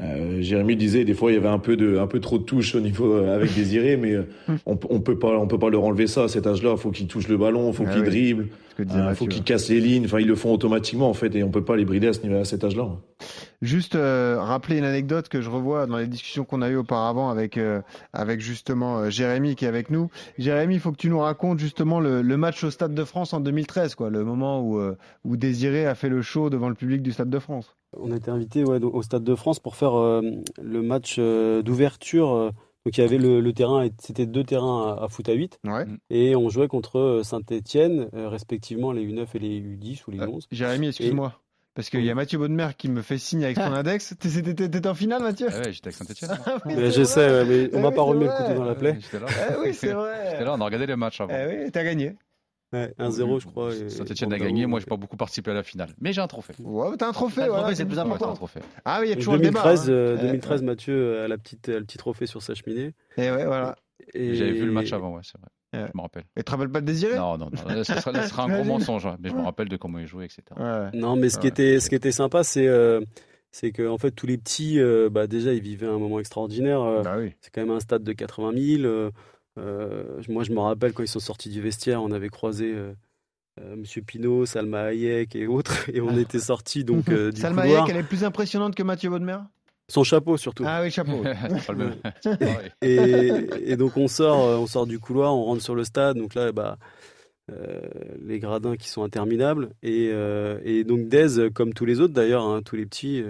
euh, Jérémy disait des fois il y avait un peu de un peu trop de touches au niveau euh, avec Désiré mais euh, on, on peut pas on peut pas leur enlever ça à cet âge-là. Faut qu'il touche le ballon faut ah qu'il dribble il faut qu'il casse les lignes. Enfin ils le font automatiquement en fait et on peut pas les brider à ce niveau à cet âge-là juste rappeler une anecdote que je revois dans les discussions qu'on a eues auparavant avec avec justement Jérémy qui est avec nous. Jérémy il faut que tu nous racontes justement le, le, match au Stade de France en 2013 quoi. Le moment où où Désiré a fait le show devant le public du Stade de France. On a été invité ouais, au Stade de France pour faire euh, le match euh, d'ouverture. Euh. donc il y avait le, terrain, c'était deux terrains à, foot à 8. Et on jouait contre Saint-Etienne, respectivement les U9 et les U10 ou les U11. Jérémy, excuse-moi. Parce qu'il y a Mathieu Baudemer qui me fait signe avec son ah. index. T'étais en finale, Mathieu? Ah Ouais, j'étais avec Saint-Etienne. Ah je sais, mais on m'a pas remis le couteau dans la plaie. oui, c'est vrai. J'étais là, on a regardé les matchs avant. Eh oui, t'as gagné. 1-0, je crois. Saint-Etienne a gagné. Moi, j'ai pas beaucoup participé à la finale. Mais j'ai un trophée. Ouais, t'as un trophée. Un trophée, c'est le plus important. un trophée. Ah oui, il y a toujours 2013, le débat. 2013, hein. Mathieu a, la petite, le petit trophée sur sa cheminée. Et ouais, voilà. J'avais vu le match avant, ouais, c'est vrai. Je me rappelle. Et tu te rappelles pas de Désiré? Non, non, non. Ça sera, un gros mensonge. Hein. Mais je me rappelle de comment il jouait, etc. Non, mais ce qui était, ce qui était sympa, c'est. Euh, c'est que en fait tous les petits, euh, bah, déjà ils vivaient un moment extraordinaire. Euh, bah oui. C'est quand même un stade de 80 000. Moi je me rappelle quand ils sont sortis du vestiaire, on avait croisé euh, Monsieur Pinot, Salma Hayek et autres, et on ah. était sortis donc euh, du Salma Hayek, elle est plus impressionnante que Mathieu Baudemer son chapeau surtout. Ah oui, chapeau. et, donc on sort, euh, on sort du couloir, on rentre sur le stade. Donc là, bah, les gradins qui sont interminables. Et, donc Dez, comme tous les autres d'ailleurs, hein, tous les petits,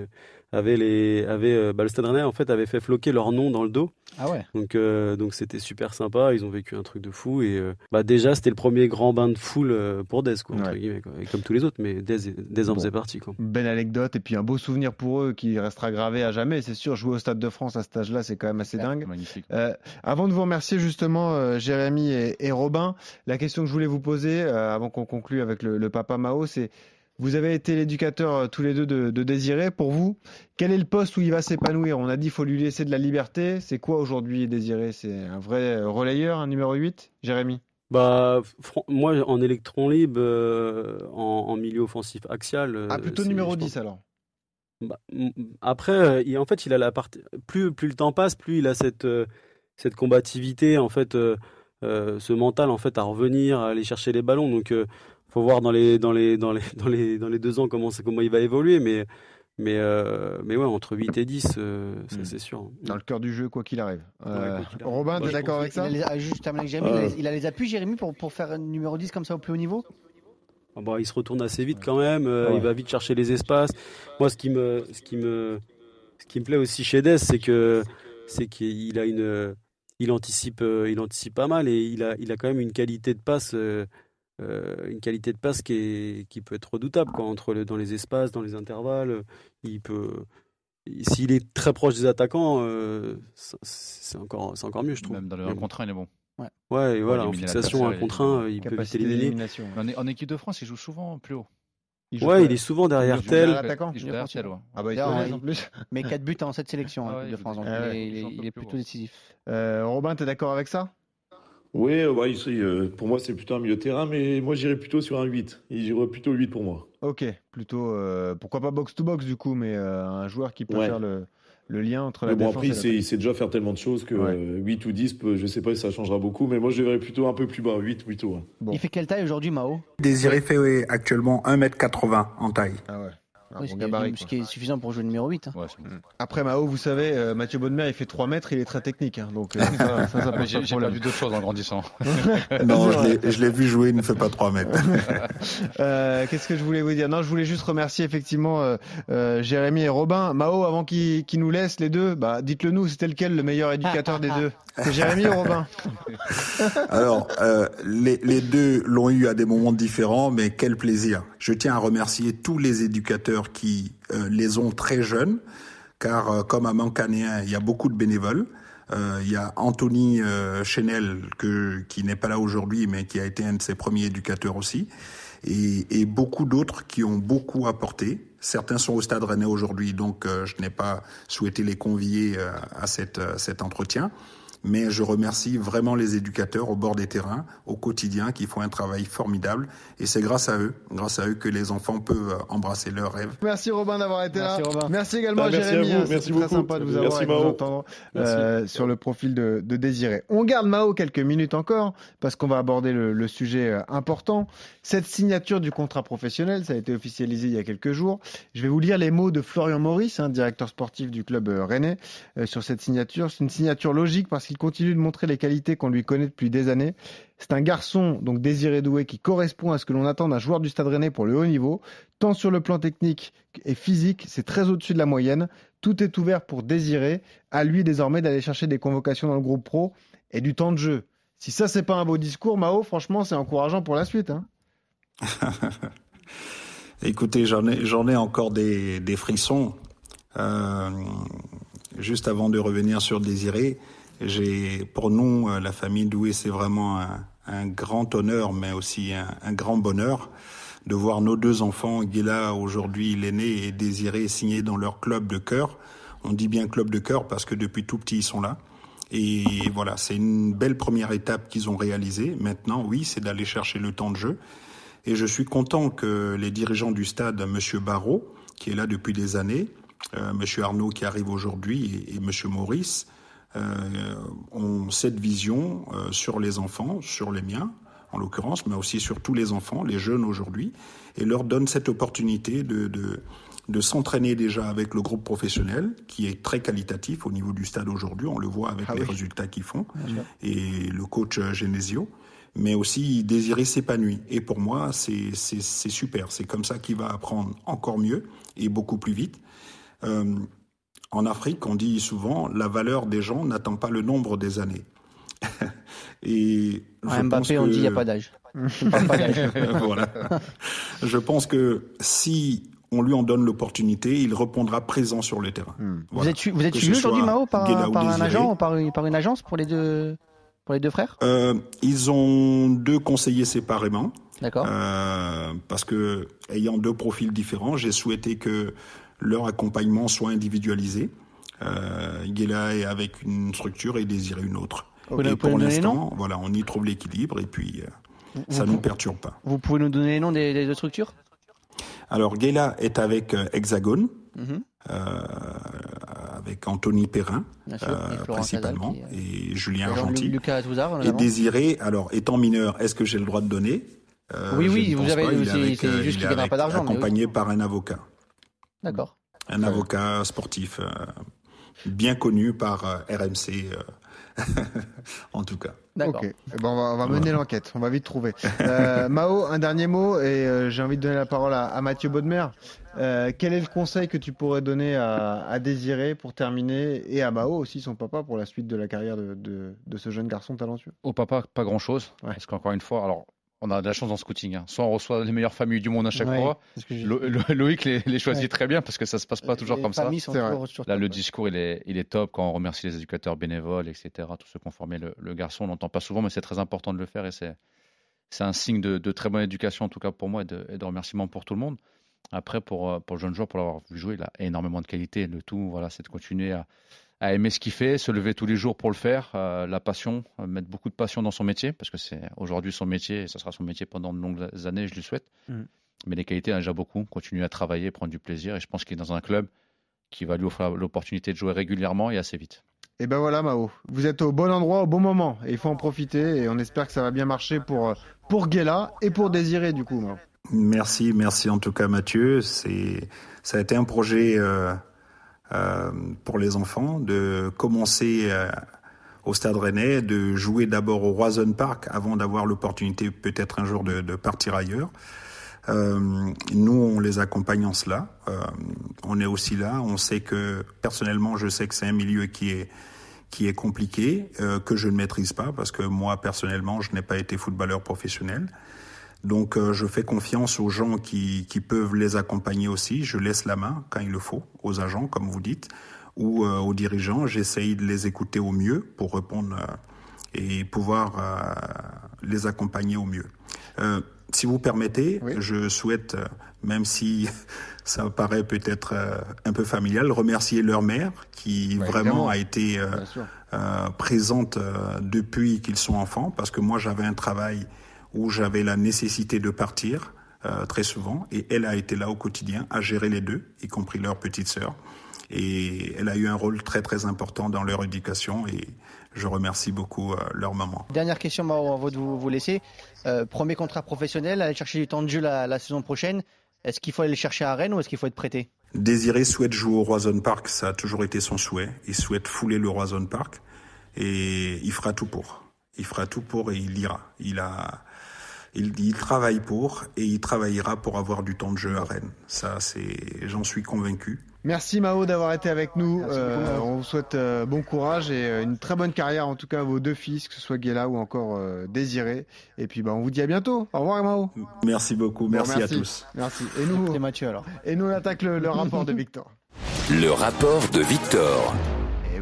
avaient les, avaient, bah, le Stade Rennais en fait avait fait floquer leur nom dans le dos. Ah ouais. Donc euh, donc c'était super sympa. Ils ont vécu un truc de fou et euh, bah déjà c'était le premier grand bain de foule euh, pour Dez quoi, entre guillemets, Et comme tous les autres, mais Dez, Dez en faisait partie quoi. Belle anecdote et puis un beau souvenir pour eux qui restera gravé à jamais. C'est sûr, jouer au Stade de France à cet âge-là, c'est quand même assez dingue. Magnifique. avant de vous remercier justement Jérémy et, Robin, la question que je voulais vous poser avant qu'on conclue avec le, le papa Mao, c'est vous avez été l'éducateur euh, tous les deux de, de, Désiré. Pour vous, quel est le poste où il va s'épanouir? On a dit qu'il faut lui laisser de la liberté. C'est quoi aujourd'hui Désiré? C'est un vrai relayeur, un numéro 8 Jérémy? Bah, moi, en électron libre, euh, en, milieu offensif axial. Euh, ah, plutôt numéro 10 alors bah, Après, il, en fait, il a la partie. Plus, plus le temps passe, plus il a cette, cette combativité, en fait, ce mental, en fait, à revenir, à aller chercher les ballons. Donc, faut voir dans les dans les dans les dans les dans les deux ans comment comment il va évoluer mais mais euh, mais ouais entre 8 et 10 euh, ça hmm. c'est sûr dans le cœur du jeu quoi qu'il arrive. Euh, Robin tu es d'accord avec ça il a, juste avec Jérémy, il, a, les appuis Jérémy pour pour faire un numéro 10 comme ça au plus haut niveau? Ah bah, il se retourne assez vite quand même il va vite chercher les espaces. Moi ce qui me ce qui me ce qui me plaît aussi chez Dess c'est que c'est qu'il a une il anticipe il anticipe pas mal et il a il a quand même une qualité de passe euh, une qualité de passe qui, est, qui peut être redoutable quoi, entre le, dans les espaces, dans les intervalles. Il peut, s'il est très proche des attaquants, euh, c'est encore, c'est encore mieux, je trouve. Même dans le 1 contre 1, il est bon. Ouais, ouais et voilà, en fixation, 1 contre 1, il peut vite éliminer. En, en, équipe de France, il joue souvent plus haut. Il ouais, il est souvent derrière il tel. Il joue derrière tel, ouais. Ah bah, il en plus. Mais 4 buts en cette sélection ah de France, donc il, il, est plutôt décisif. Euh, Robin, t'es d'accord avec ça? Oui, euh, pour moi, c'est plutôt un milieu de terrain, mais moi, j'irais plutôt sur un 8. Il irait plutôt 8 pour moi. Ok, plutôt, euh, pourquoi pas box-to-box du coup, mais euh, un joueur qui peut faire le, lien entre la mais bon, après, il sait, déjà faire tellement de choses que 8 ou 10, je ne sais pas si ça changera beaucoup, mais moi, je verrais plutôt un peu plus bas, 8 plutôt. Il fait quelle taille aujourd'hui, Mao? Désiré fait actuellement 1m80 en taille. Ah ouais. Un Oui, bon ce, qui gabarit, est, quoi. ce qui est suffisant pour jouer le numéro 8. hein. Ouais, bon. Après Mao, vous savez, euh, Mathieu Bonnemer, il fait 3 mètres, il est très technique. hein, donc euh, ça, ça, ça Ah, J'ai vu d'autres choses en grandissant. Non, je l'ai- vu jouer, il ne fait pas 3 mètres. Euh, Qu'est-ce que je voulais vous dire? Non, je voulais juste remercier effectivement euh, euh, Jérémy et Robin. Mao, avant qu'ils nous laissent les deux, bah, dites-le nous, c'était lequel le meilleur éducateur des deux? C'est Jérémy ou Robin? Alors, euh, les, les deux l'ont eu à des moments différents, mais quel plaisir. Je tiens à remercier tous les éducateurs qui euh, les ont très jeunes, car euh, comme à Mancanéen, il y a beaucoup de bénévoles. Euh, il y a Anthony euh, Chenel, que, qui n'est pas là aujourd'hui, mais qui a été un de ses premiers éducateurs aussi, et, et beaucoup d'autres qui ont beaucoup apporté. Certains sont au Stade Rennais aujourd'hui, donc euh, je n'ai pas souhaité les convier à cette, euh, cet entretien mais je remercie vraiment les éducateurs au bord des terrains, au quotidien, qui font un travail formidable. Et c'est grâce à eux, grâce à eux que les enfants peuvent embrasser leurs rêves. Merci Robin d'avoir été Merci, là. Robin. Merci également Bah, à merci à Jérémy. vous, hein, merci c'était très beaucoup. sympa de vous avoir Merci, et de vous Mao. entendre euh, sur le profil de, de Désiré. On garde Mao quelques minutes encore parce qu'on va aborder le, le sujet euh, important. Cette signature du contrat professionnel, ça a été officialisé il y a quelques jours. Je vais vous lire les mots de Florian Maurice, hein, directeur sportif du club euh, rennais, euh, sur cette signature. C'est une signature logique parce qu'il continue de montrer les qualités qu'on lui connaît depuis des années. C'est un garçon, donc désiré doué, qui correspond à ce que l'on attend d'un joueur du Stade Rennais pour le haut niveau. Tant sur le plan technique et physique, c'est très au-dessus de la moyenne. Tout est ouvert pour désirer. À lui désormais d'aller chercher des convocations dans le groupe pro et du temps de jeu. Si ça, c'est pas un beau discours, Mao, franchement, c'est encourageant pour la suite. Hein. Écoutez, j'en ai, encore des, des frissons. Euh, juste avant de revenir sur Désiré, pour nous, euh, la famille Doué, c'est vraiment un, grand honneur, mais aussi un, grand bonheur de voir nos deux enfants, Guéla aujourd'hui l'aîné et Désiré, signés dans leur club de cœur. On dit bien club de cœur parce que depuis tout petit, ils sont là. Et voilà, c'est une belle première étape qu'ils ont réalisée. Maintenant, oui, c'est d'aller chercher le temps de jeu. Et je suis content que les dirigeants du stade, Monsieur Barrault, qui est là depuis des années, euh, Monsieur Arnaud qui arrive aujourd'hui et, et Monsieur Maurice, ont cette vision euh, sur les enfants, sur les miens en l'occurrence, mais aussi sur tous les enfants, les jeunes aujourd'hui, et leur donnent cette opportunité de, de, de s'entraîner déjà avec le groupe professionnel, qui est très qualitatif au niveau du stade aujourd'hui, on le voit avec Ah les oui. résultats qu'ils font, et le coach euh, Genesio mais aussi désirer s'épanouir. Et pour moi, c'est super. C'est comme ça qu'il va apprendre encore mieux et beaucoup plus vite. Euh, en Afrique, on dit souvent la valeur des gens n'attend pas le nombre des années. et je pense Mbappé, on que- dit il n'y a pas d'âge. Voilà. Je pense que si on lui en donne l'opportunité, il répondra présent sur le terrain. Hmm. Vous Voilà. êtes, vous suivi aujourd'hui, Mao, par, un agent ou par une, par une agence pour les deux, pour les deux frères? Euh, ils ont deux conseillers séparément. D'accord. Euh, parce que ayant deux profils différents, j'ai souhaité que leur accompagnement soit individualisé. Euh, Guéla est avec une structure et Désiré une autre. Pouvez et pour l'instant, voilà, on y trouve l'équilibre et puis euh, ça ne nous perturbe pas. Vous pouvez nous donner les noms des, des deux structures? Alors Guéla est avec euh, Hexagone, Mhm. euh, avec Anthony Perrin euh, principalement qui, euh, et Julien. Lucas en Et. Désiré, alors étant mineur, est-ce que j'ai le droit de donner? Euh, Oui, oui, ne vous avez- c'est- euh, juste il qu'il est gagnera pas d'argent, oui. Accompagné par un avocat. D'accord. Un avocat sportif euh, bien connu par euh, RMC, euh, en tout cas. D'accord. Ok. Eh ben, on va, on va mener l'enquête. On va vite trouver. Euh, Mao, un dernier mot et euh, j'ai envie de donner la parole à, à Mathieu Baudemer. Euh, quel est le conseil que tu pourrais donner à, à Désiré pour terminer et à Mao aussi, son papa, pour la suite de la carrière de, de- de ce jeune garçon talentueux? Au papa, pas grand chose. Ouais. Parce qu'encore une fois, alors, on a de la chance dans le scouting. hein. Soit on reçoit les meilleures familles du monde à chaque Ouais, fois. Lo- Loïc les, les choisit Ouais. très bien parce que ça se passe pas toujours les comme ça. toujours Là, top, le discours, il est, il est top quand on remercie les éducateurs bénévoles, etc., tous ceux qui ont formé le, le garçon. On n'entend pas souvent, mais c'est très important de le faire et c'est, c'est un signe de, de très bonne éducation, en tout cas pour moi, et de, et de remerciement pour tout le monde. Après, pour, euh, pour le jeune joueur, pour l'avoir vu jouer, il a énormément de qualité. Le tout, voilà, c'est de continuer à, à aimer ce qu'il fait, se lever tous les jours pour le faire, euh, la passion, euh, mettre beaucoup de passion dans son métier, parce que c'est aujourd'hui son métier et ça sera son métier pendant de longues années, je lui souhaite. Mhm. Mais les qualités, il en a déjà beaucoup. Continuer à travailler, prendre du plaisir. Et je pense qu'il est dans un club qui va lui offrir l'opportunité de jouer régulièrement et assez vite. Et ben voilà Mao, vous êtes au bon endroit au bon moment et il faut en profiter et on espère que ça va bien marcher pour, euh, pour Guéla et pour Désiré du coup Mao. Merci, merci en tout cas Mathieu. C'est, ça a été un projet euh, pour les enfants de commencer euh, au Stade Rennais, de jouer d'abord au Roison Park avant d'avoir l'opportunité peut-être un jour de, de partir ailleurs. Euh, nous, on les accompagne en cela. Euh, on est aussi là. On sait que personnellement, je sais que c'est un milieu qui est qui est compliqué, euh, que je ne maîtrise pas parce que moi personnellement, je n'ai pas été footballeur professionnel. Donc, euh, je fais confiance aux gens qui, qui peuvent les accompagner aussi. Je laisse la main quand il le faut aux agents, comme vous dites, ou euh, aux dirigeants. J'essaye de les écouter au mieux pour répondre et pouvoir les accompagner au mieux. si vous permettez, oui. je souhaite, même si ça paraît peut-être un peu familial, remercier leur mère qui Ouais, vraiment évidemment. a été euh, euh, présente euh, depuis qu'ils sont enfants, parce que moi j'avais un travail où j'avais la nécessité de partir euh, très souvent, et elle a été là au quotidien à gérer les deux, y compris leur petite sœur. Et elle a eu un rôle très très important dans leur éducation, et je remercie beaucoup euh, leur maman. Dernière question, avant de vous, vous laisser. Euh, premier contrat professionnel, aller chercher du temps de jeu la, la saison prochaine. Est-ce qu'il faut aller le chercher à Rennes ou est-ce qu'il faut être prêté? Désiré souhaite jouer au Roison Park, ça a toujours été son souhait. Il souhaite fouler le Roison Park et il fera tout pour. Il fera tout pour et il ira. Il a, il, il travaille pour et il travaillera pour avoir du temps de jeu à Rennes. Ça, c'est, j'en suis convaincu. Merci Mao d'avoir été avec nous. Euh, on vous souhaite euh, bon courage et euh, une très bonne carrière en tout cas à vos deux fils, que ce soit Guéla ou encore euh, Désiré. Et puis bah, on vous dit à bientôt. Au revoir Mao. Merci beaucoup. Bon, Merci, à tous. Merci. Et nous, Mathieu alors. et nous on attaque le, le rapport de Victor. Le rapport de Victor.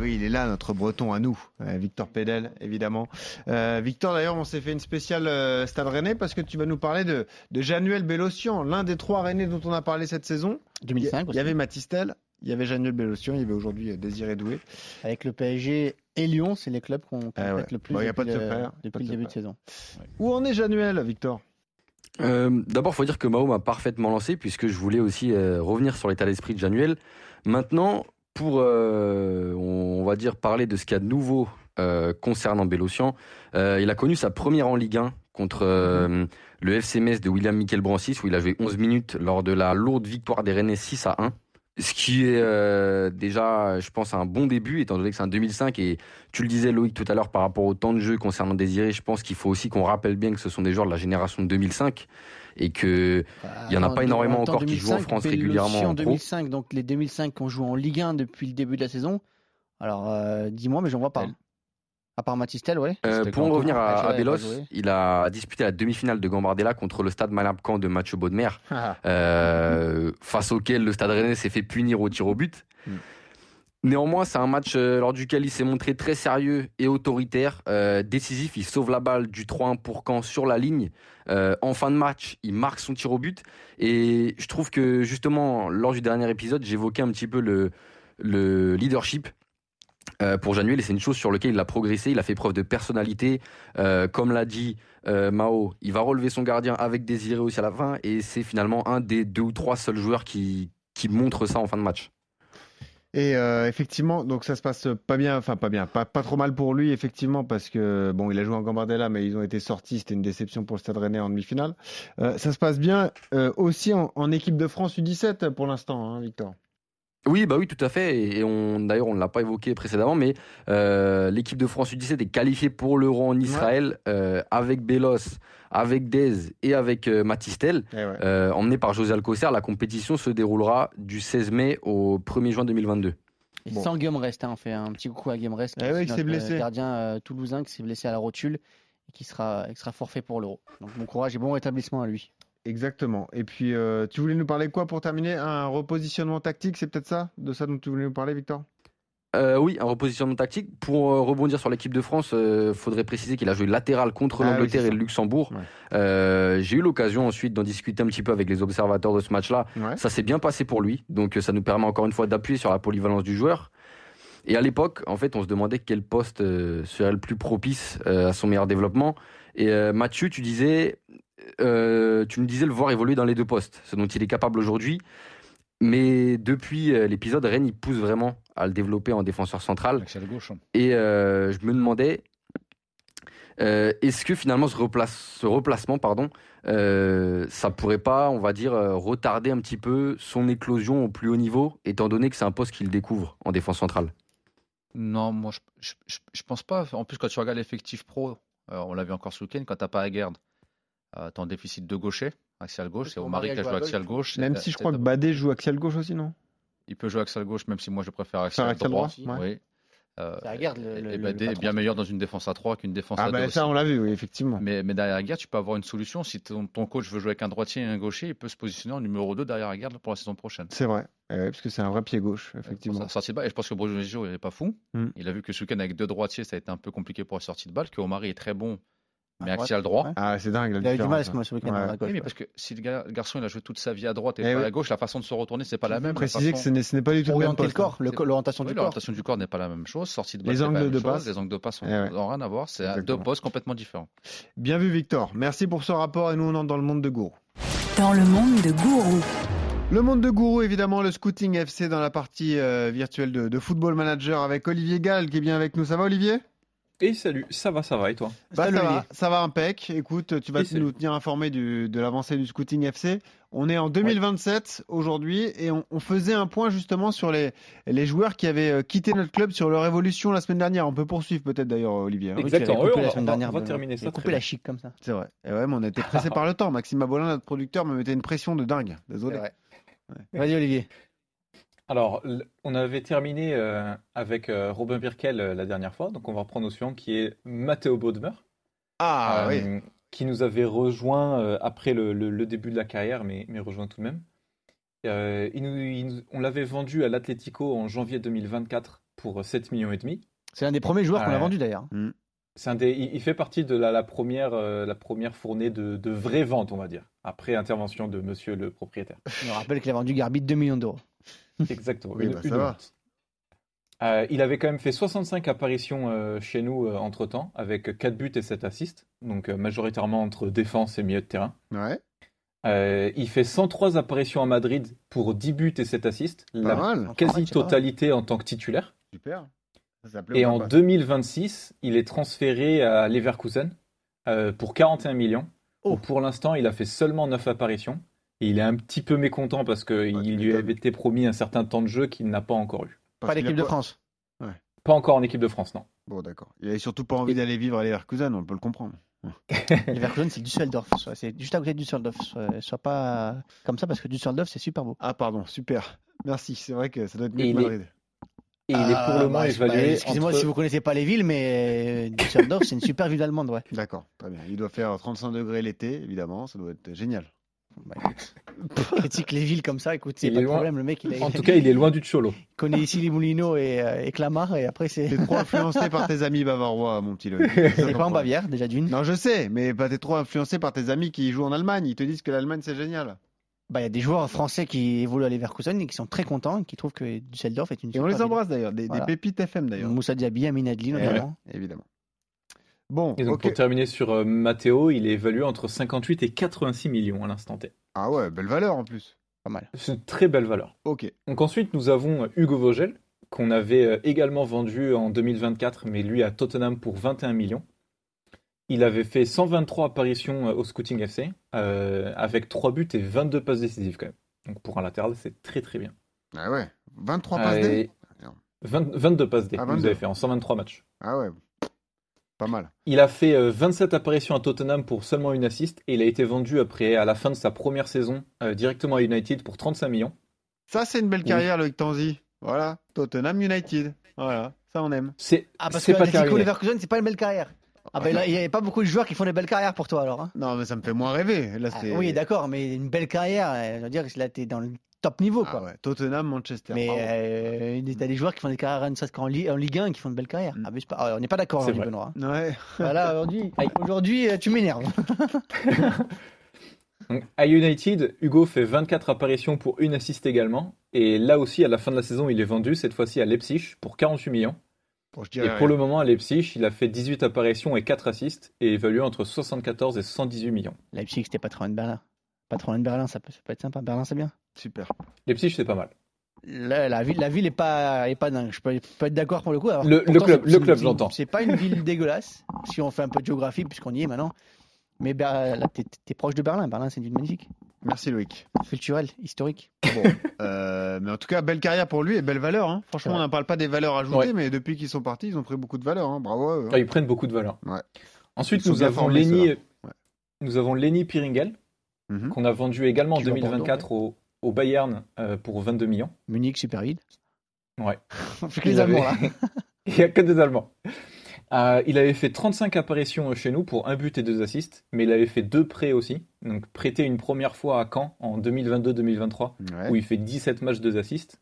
Oui, il est là, notre breton à nous, euh, Victor Pédel, évidemment. Euh, Victor, d'ailleurs, on s'est fait une spéciale euh, Stade Rennais parce que tu vas nous parler de, de Januel Bélocian, l'un des trois Rennais dont on a parlé cette saison. Il y, 2005 il y avait Matistel, il y avait Januel Bélocian, il y avait aujourd'hui Désiré Doué. Avec le PSG et Lyon, c'est les clubs qu'on Ah ouais. fait le plus Bon, y a depuis, pas de depuis le début de saison. Où en est Januel, Victor? Euh, D'abord, faut dire que Mao m'a parfaitement lancé puisque je voulais aussi euh, revenir sur l'état d'esprit de Januel. Maintenant, pour, euh, on va dire, parler de ce qu'il y a de nouveau euh, concernant Bélocian, euh, il a connu sa première en Ligue 1 contre euh, le FC Metz de William Michael Brancis où il a joué 11 minutes lors de la lourde victoire des Rennais 6 à 1. Ce qui est déjà, je pense, un bon début, étant donné que c'est un 2005. Et tu le disais, Loïc, tout à l'heure, par rapport au temps de jeu concernant Désiré, je pense qu'il faut aussi qu'on rappelle bien que ce sont des joueurs de la génération de 2005 et que Il y en a pas énormément encore qui jouent en 2005, France régulièrement en en pro. 2005, donc les 2005 qui ont joué en Ligue 1 depuis le début de la saison. Alors, euh, dis-moi, mais j'en vois pas. Elle. À part Matistel, ouais. Euh, C'était pour en revenir Ah, à, à joué. il a disputé la demi-finale de Gambardella contre le stade Malabcan de Mathieu Baudemer, euh, face auquel le stade rennais s'est fait punir au tir au but. Mm. Néanmoins, c'est un match euh, lors duquel il s'est montré très sérieux et autoritaire, euh, décisif. Il sauve la balle du 3-1 pour Caen sur la ligne. Euh, en fin de match, il marque son tir au but. Et je trouve que justement, lors du dernier épisode, j'évoquais un petit peu le, le leadership pour Januel et c'est une chose sur laquelle il a progressé. Il a fait preuve de personnalité. Comme l'a dit Mao, il va relever son gardien avec Désiré aussi à la fin et c'est finalement un des deux ou trois seuls joueurs qui, qui montre ça en fin de match. Et euh, effectivement, donc ça se passe pas bien, enfin pas bien, pas, pas trop mal pour lui, effectivement, parce que bon, il a joué en Gambardella, mais ils ont été sortis, c'était une déception pour le Stade Rennais en demi-finale. Euh, ça se passe bien euh, aussi en, équipe de France U17 pour l'instant, hein, Victor. Oui, bah oui, tout à fait. Et et on, d'ailleurs, on ne l'a pas évoqué précédemment, mais euh, l'équipe de France U17 est qualifiée pour l'Euro en Israël euh, avec Bélos, avec Dez et avec euh, Matistel. Eh ouais. Euh, emmené par José Alcocer, la compétition se déroulera du 16 mai au 1er juin 2022. Et Bon. sans Guillaume Rest, hein, on fait un petit coucou à Guillaume Rest, qui Eh s'est notre, blessé. gardien euh, toulousain qui s'est blessé à la rotule et qui sera, qui sera forfait pour l'Euro. Donc bon courage et bon rétablissement à lui. Exactement. Et puis, euh, tu voulais nous parler de quoi pour terminer? Un repositionnement tactique, c'est peut-être ça De ça dont tu voulais nous parler, Victor? Euh, oui, un repositionnement tactique. Pour euh, rebondir sur l'équipe de France, il faudrait préciser qu'il a joué latéral contre Ah l'Angleterre et le Luxembourg. Ouais. Euh, J'ai eu l'occasion ensuite d'en discuter un petit peu avec les observateurs de ce match-là. Ouais. Ça s'est bien passé pour lui, donc euh, ça nous permet encore une fois d'appuyer sur la polyvalence du joueur. Et à l'époque, en fait, on se demandait quel poste euh, serait le plus propice euh, à son meilleur développement. Et euh, Mathieu, tu disais, euh, tu me disais le voir évoluer dans les deux postes, ce dont il est capable aujourd'hui. Mais depuis euh, l'épisode, Rennes, il pousse vraiment à le développer en défenseur central. Gauche. hein. Et euh, je me demandais, Est-ce que finalement ce, replace, ce replacement, pardon, ça pourrait pas, on va dire, retarder un petit peu son éclosion au plus haut niveau, étant donné que c'est un poste qu'il découvre en défense centrale? Non, moi, je, je, je- je pense pas. En plus, quand tu regardes l'effectif pro, on l'a vu encore ce week-end, quand t'as pas Aguerd, euh, t'es en déficit de gaucher, axial gauche, c'est Omari qui a joue joué à axial gauche. Même si je crois que Badé joue axial gauche aussi, non? Il peut jouer axial gauche, même si moi je préfère axial, axial droit. droit, ouais. Oui. Euh, le- et- le- et le Badé est bien meilleur dans une défense à 3 qu'une défense Ah à 2 bah ça, on l'a vu, oui, effectivement. Mais, mais derrière Aguerd, tu peux avoir une solution. Si ton, ton coach veut jouer avec un droitier et un gaucher, il peut se positionner en numéro 2 derrière Aguerd pour la saison prochaine. C'est vrai, Eh parce que c'est un vrai pied gauche, Pour effectivement. de balle. Et je pense que Bruno Gio, il n'est pas fou. Mm. Il a vu que ce week-end, avec deux droitiers, ça a été un peu compliqué pour la sortie de balle. Que Omari est très bon, mais À axial droit. ouais. Ah, c'est dingue la Il a eu du mal ce ce week-end Ouais. à gauche. Oui, mais parce que si le, garçon il a joué toute sa vie à droite et Eh pas oui. à gauche, la façon de se retourner, c'est pas la même. Préciser que façon- ce n'est ce n'est pas du tout le même poste, hein. corps, l'orientation du corps. l'orientation du corps n'est pas la même chose. Sortie de balle, Les angles de passe. Les angles de passe Eh ouais. n'ont rien à voir. C'est deux postes complètement différents. Bien vu, Victor. Merci pour ce rapport et nous, on entre dans le monde de Gourou. Dans le monde de Gourou. Le monde de Gourou, évidemment, le Scouting FC dans la partie euh, virtuelle de, de Football Manager avec Olivier Gall qui est bien avec nous. Ça va, Olivier? Et salut, ça va, ça va, et toi Bah, Salut, ça, va, Olivier. ça va impec. Écoute, tu vas Et salut. nous tenir informé du- de l'avancée du Scouting FC. On est en 2027 aujourd'hui et on, on faisait un point justement sur les, les joueurs qui avaient euh, quitté notre club sur leur évolution la semaine dernière. On peut poursuivre peut-être d'ailleurs, Olivier. hein. Exactement, oui, on la va- semaine on dernière, on va Benoît. terminer ça coupé la chic comme ça. C'est vrai. Et ouais, mais on a été pressé par le temps. Maxime Abolin, notre producteur, me mettait une pression de dingue. Désolé. Vas-y, Olivier. Alors, on avait terminé euh, avec euh, Robin Birkel euh, la dernière fois, donc on va reprendre au suivant qui est Matteo Bodmer, Ah oui. qui nous avait rejoint euh, après le, le- le début de la carrière, mais, mais rejoint tout de même. Euh, il nous- il nous- on l'avait vendu à l'Atlético en janvier 2024 pour 7 millions et demi. C'est un des premiers joueurs qu'on a vendu d'ailleurs. C'est un des, il, il fait partie de la, la première, euh, la première fournée de, de vraies ventes, on va dire, après intervention de monsieur le propriétaire. Je me rappelle qu'il a vendu Garbi 2 millions d'euros. Exactement. Oui, une- bah, une ça va. Euh, il avait quand même fait 65 apparitions euh, chez nous entre temps, avec 4 buts et 7 assists, donc euh, majoritairement entre défense et milieu de terrain. Ouais. Euh, il fait 103 apparitions à Madrid pour 10 buts et 7 assists, Pas la quasi-totalité en tant que titulaire. Super. Ça Et en pas 2026, il est transféré à Leverkusen euh, pour 41 millions. Oh. Pour l'instant, il a fait seulement 9 apparitions. Et il est un petit peu mécontent parce qu'il lui avait été promis un certain temps de jeu qu'il n'a pas encore eu. Parce Pas l'équipe de pas- France. Pas encore en équipe de France, non. Bon, d'accord. Il avait surtout pas envie d'aller vivre à Leverkusen, on peut le comprendre. Leverkusen, c'est Düsseldorf. Soit- C'est juste à côté de Düsseldorf. Soit, soit pas comme ça parce que Düsseldorf, c'est super beau. Ah, pardon, super. Merci, c'est vrai que ça doit être mieux Et que il est- Madrid. Et il est pour le moment bah, évalué. bah, Excusez-moi entre- si vous connaissez pas les villes, mais euh, Düsseldorf, c'est une super ville allemande, ouais. D'accord, très bien. Il doit faire 35 degrés l'été, évidemment, ça doit être génial. Bah, critique les villes comme ça, écoute, c'est pas de loin. problème. Le mec, il, a- En tout cas, il est loin du Cholo. il connaît ici les Moulineaux et, euh, et Clamart, et après, c'est. T'es trop influencé par tes amis bavarois, mon petit Loïc. C'est pas en Bavière, déjà d'une. Non, je sais, mais bah, t'es trop influencé par tes amis qui jouent en Allemagne. Ils te disent que l'Allemagne, c'est génial. Bah, il y a des joueurs français qui évoluent à Leverkusen et qui sont très contents et qui trouvent que Düsseldorf est une Et on les ville. embrasse d'ailleurs, des, pépites FM d'ailleurs. Moussa Diaby, Amin Adli, Eh notamment. ouais, évidemment. Bon, Et donc, pour terminer sur euh, Matteo, il est évalué entre 58 et 86 millions à l'instant T. Ah ouais, belle valeur en plus. Pas mal. C'est une très belle valeur. Ok. Donc ensuite, nous avons euh, Hugo Vogel, qu'on avait euh, également vendu en 2024, mais lui à Tottenham pour 21 millions. Il avait fait 123 apparitions au Scouting FC, euh, avec 3 buts et 22 passes décisives quand même. Donc pour un latéral, c'est très très bien. Ah ouais, 23 passes Euh, D et 20 22 passes D, Ah, vous 22. avez fait en 123 matchs. Ah ouais, pas mal. Il a fait euh, 27 apparitions à Tottenham pour seulement une assist, et il a été vendu après, à la fin de sa première saison, euh, directement à United pour 35 millions. Ça, c'est une belle Oui. carrière, Loïc Tanzi. Voilà, Tottenham United. Voilà, ça on aime. C'est Ah, parce que terminé. Leverkusen, c'est pas une belle carrière. Ah, bah, là, il n'y a pas beaucoup de joueurs qui font des belles carrières pour toi, alors. hein. Non, mais ça me fait moins rêver. Là, Ah, oui, d'accord, mais une belle carrière, euh, je veux dire que là, t'es dans le top niveau, Ah quoi. ouais, Tottenham, Manchester. Mais euh, t'as des joueurs qui font des carrières, ne serait-ce qu'en Li- en Ligue 1, qui font de belles carrières. Mm. Pas. Ah, on n'est pas d'accord, vrai. Benoît. Ouais. Voilà, aujourd'hui, aujourd'hui, euh, tu m'énerves. À United, Hugo fait 24 apparitions pour une assist également. Et là aussi, à la fin de la saison, il est vendu, cette fois-ci à Leipzig, pour 48 millions. Bon, Et pour le moment, à Leipzig, il a fait 18 apparitions et 4 assists, et évalué entre 74 et 118 millions. Leipzig, c'était pas trop loin de Berlin. Pas trop loin de Berlin, ça peut, ça peut être sympa. Berlin, c'est bien. Super. Leipzig, c'est pas mal. La, la ville, la ville est pas, est pas dingue. Je peux pas être d'accord pour le coup. Alors, Le- club- le club, j'entends. C'est pas une ville dégueulasse si on fait un peu de géographie puisqu'on y est maintenant. Mais Ber- là, t'es es proche de Berlin. Berlin, c'est une ville magnifique, Merci Loïc. culturelle, historique. Bon, euh, mais en tout cas, belle carrière pour lui et belle valeur. hein. Franchement, on n'en parle pas des valeurs ajoutées, Ouais. mais depuis qu'ils sont partis, ils ont pris beaucoup de valeur. hein. Bravo à eux. hein. Ah, ils prennent beaucoup de valeur. Ouais. Ensuite, nous avons Lenny, nous avons Lenny Mhm. qu'on a vendu également en Qui joue à 2024 au, au Bayern euh, pour 22 millions. Munich, super vide. Ouais. Que les Il avait- Allemands là. Il n'y a que des Allemands. Euh, il avait fait 35 apparitions chez nous pour un but et deux assists, mais il avait fait deux prêts aussi. Donc prêté une première fois à Caen en 2022-2023, Ouais. où il fait 17 matchs, deux assists.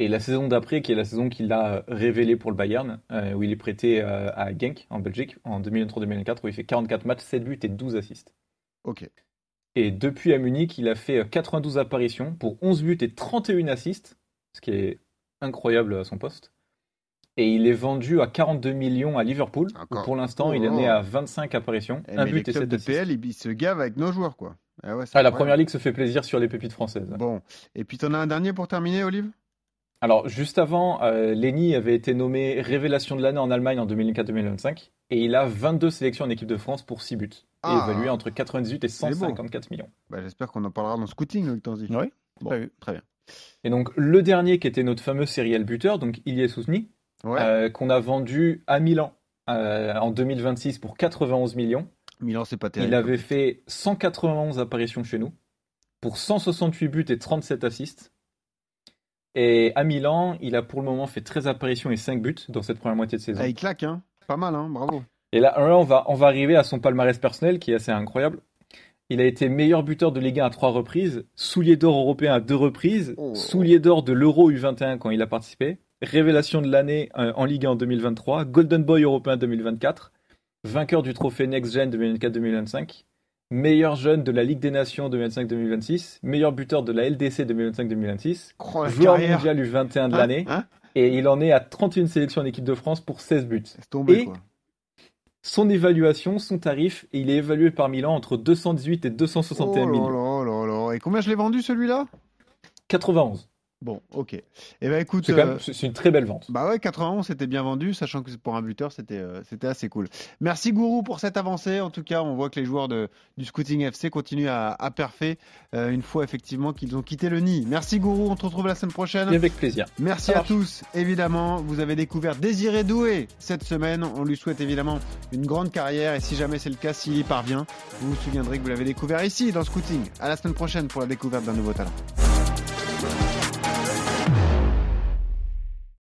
Et la saison d'après, qui est la saison qu'il a révélée pour le Bayern, euh, où il est prêté euh, à Genk en Belgique en 2023-2024, où il fait 44 matchs, 7 buts et 12 assists. Ok. Et depuis à Munich, il a fait euh, 92 apparitions pour 11 buts et 31 assists, ce qui est incroyable à son poste. Et il est vendu à 42 millions à Liverpool. pour l'instant, il Oh. en est à 25 apparitions, Eh, un mais les but et clubs 7 de assists. PL, ils se gavent avec nos joueurs, quoi. Ah ouais, Ah, la première ligue se fait plaisir sur les pépites françaises. Bon, et puis t'en as un dernier pour terminer, Olive? Alors, juste avant, euh, Lenny avait été nommé révélation de l'année en Allemagne en 2024-2025. Et il a 22 sélections en équipe de France pour 6 buts. Ah. Et évalué entre 98 et C'est beau. 154 millions. bah, J'espère qu'on en parlera dans Scouting, Loïc Tanzi. Oui, Bon, pas très bien. Et donc, le dernier qui était notre fameux serial buteur, donc Ilyes Ousni, Ouais, euh, qu'on a vendu à Milan euh, en 2026 pour 91 millions. Milan, c'est pas terrible. Il avait fait 191 apparitions chez nous pour 168 buts et 37 assists. Et à Milan, il a pour le moment fait 13 apparitions et 5 buts dans cette première moitié de saison. Ah, il claque, hein Pas mal, hein Bravo. Et là, là, on, va, on va arriver à son palmarès personnel qui est assez incroyable. Il a été meilleur buteur de Ligue 1 à trois reprises, soulier d'or européen à deux reprises, Oh. soulier d'or de l'Euro U21 quand il a participé, révélation de l'année euh, en Ligue 1 en 2023, Golden Boy européen 2024, vainqueur du trophée Next Gen 2024-2025, meilleur jeune de la Ligue des Nations 2025-2026, meilleur buteur de la LDC 2025-2026, Oh, la joueur carrière. mondial U21 de Hein l'année, Hein et il en est à 31 sélections en équipe de France pour 16 buts Et- quoi. Son évaluation, son tarif, et il est évalué par Milan entre 218 et 261 oh millions. là là là là. Et combien je l'ai vendu, celui-là? 91. Bon, ok. Eh ben écoute, C'est euh, c'est une très belle vente. bah ouais, 91, c'était bien vendu, sachant que pour un buteur, c'était euh, c'était assez cool. Merci Gourou pour cette avancée. En tout cas, on voit que les joueurs de, du Scouting FC continuent à, à perfer euh, une fois effectivement qu'ils ont quitté le nid. Merci Gourou, on te retrouve la semaine prochaine. Et avec plaisir. Merci à tous, évidemment. Vous avez découvert Désiré Doué cette semaine. On lui souhaite évidemment une grande carrière et si jamais c'est le cas, s'il y parvient, vous vous souviendrez que vous l'avez découvert ici dans Scouting. À la semaine prochaine pour la découverte d'un nouveau talent.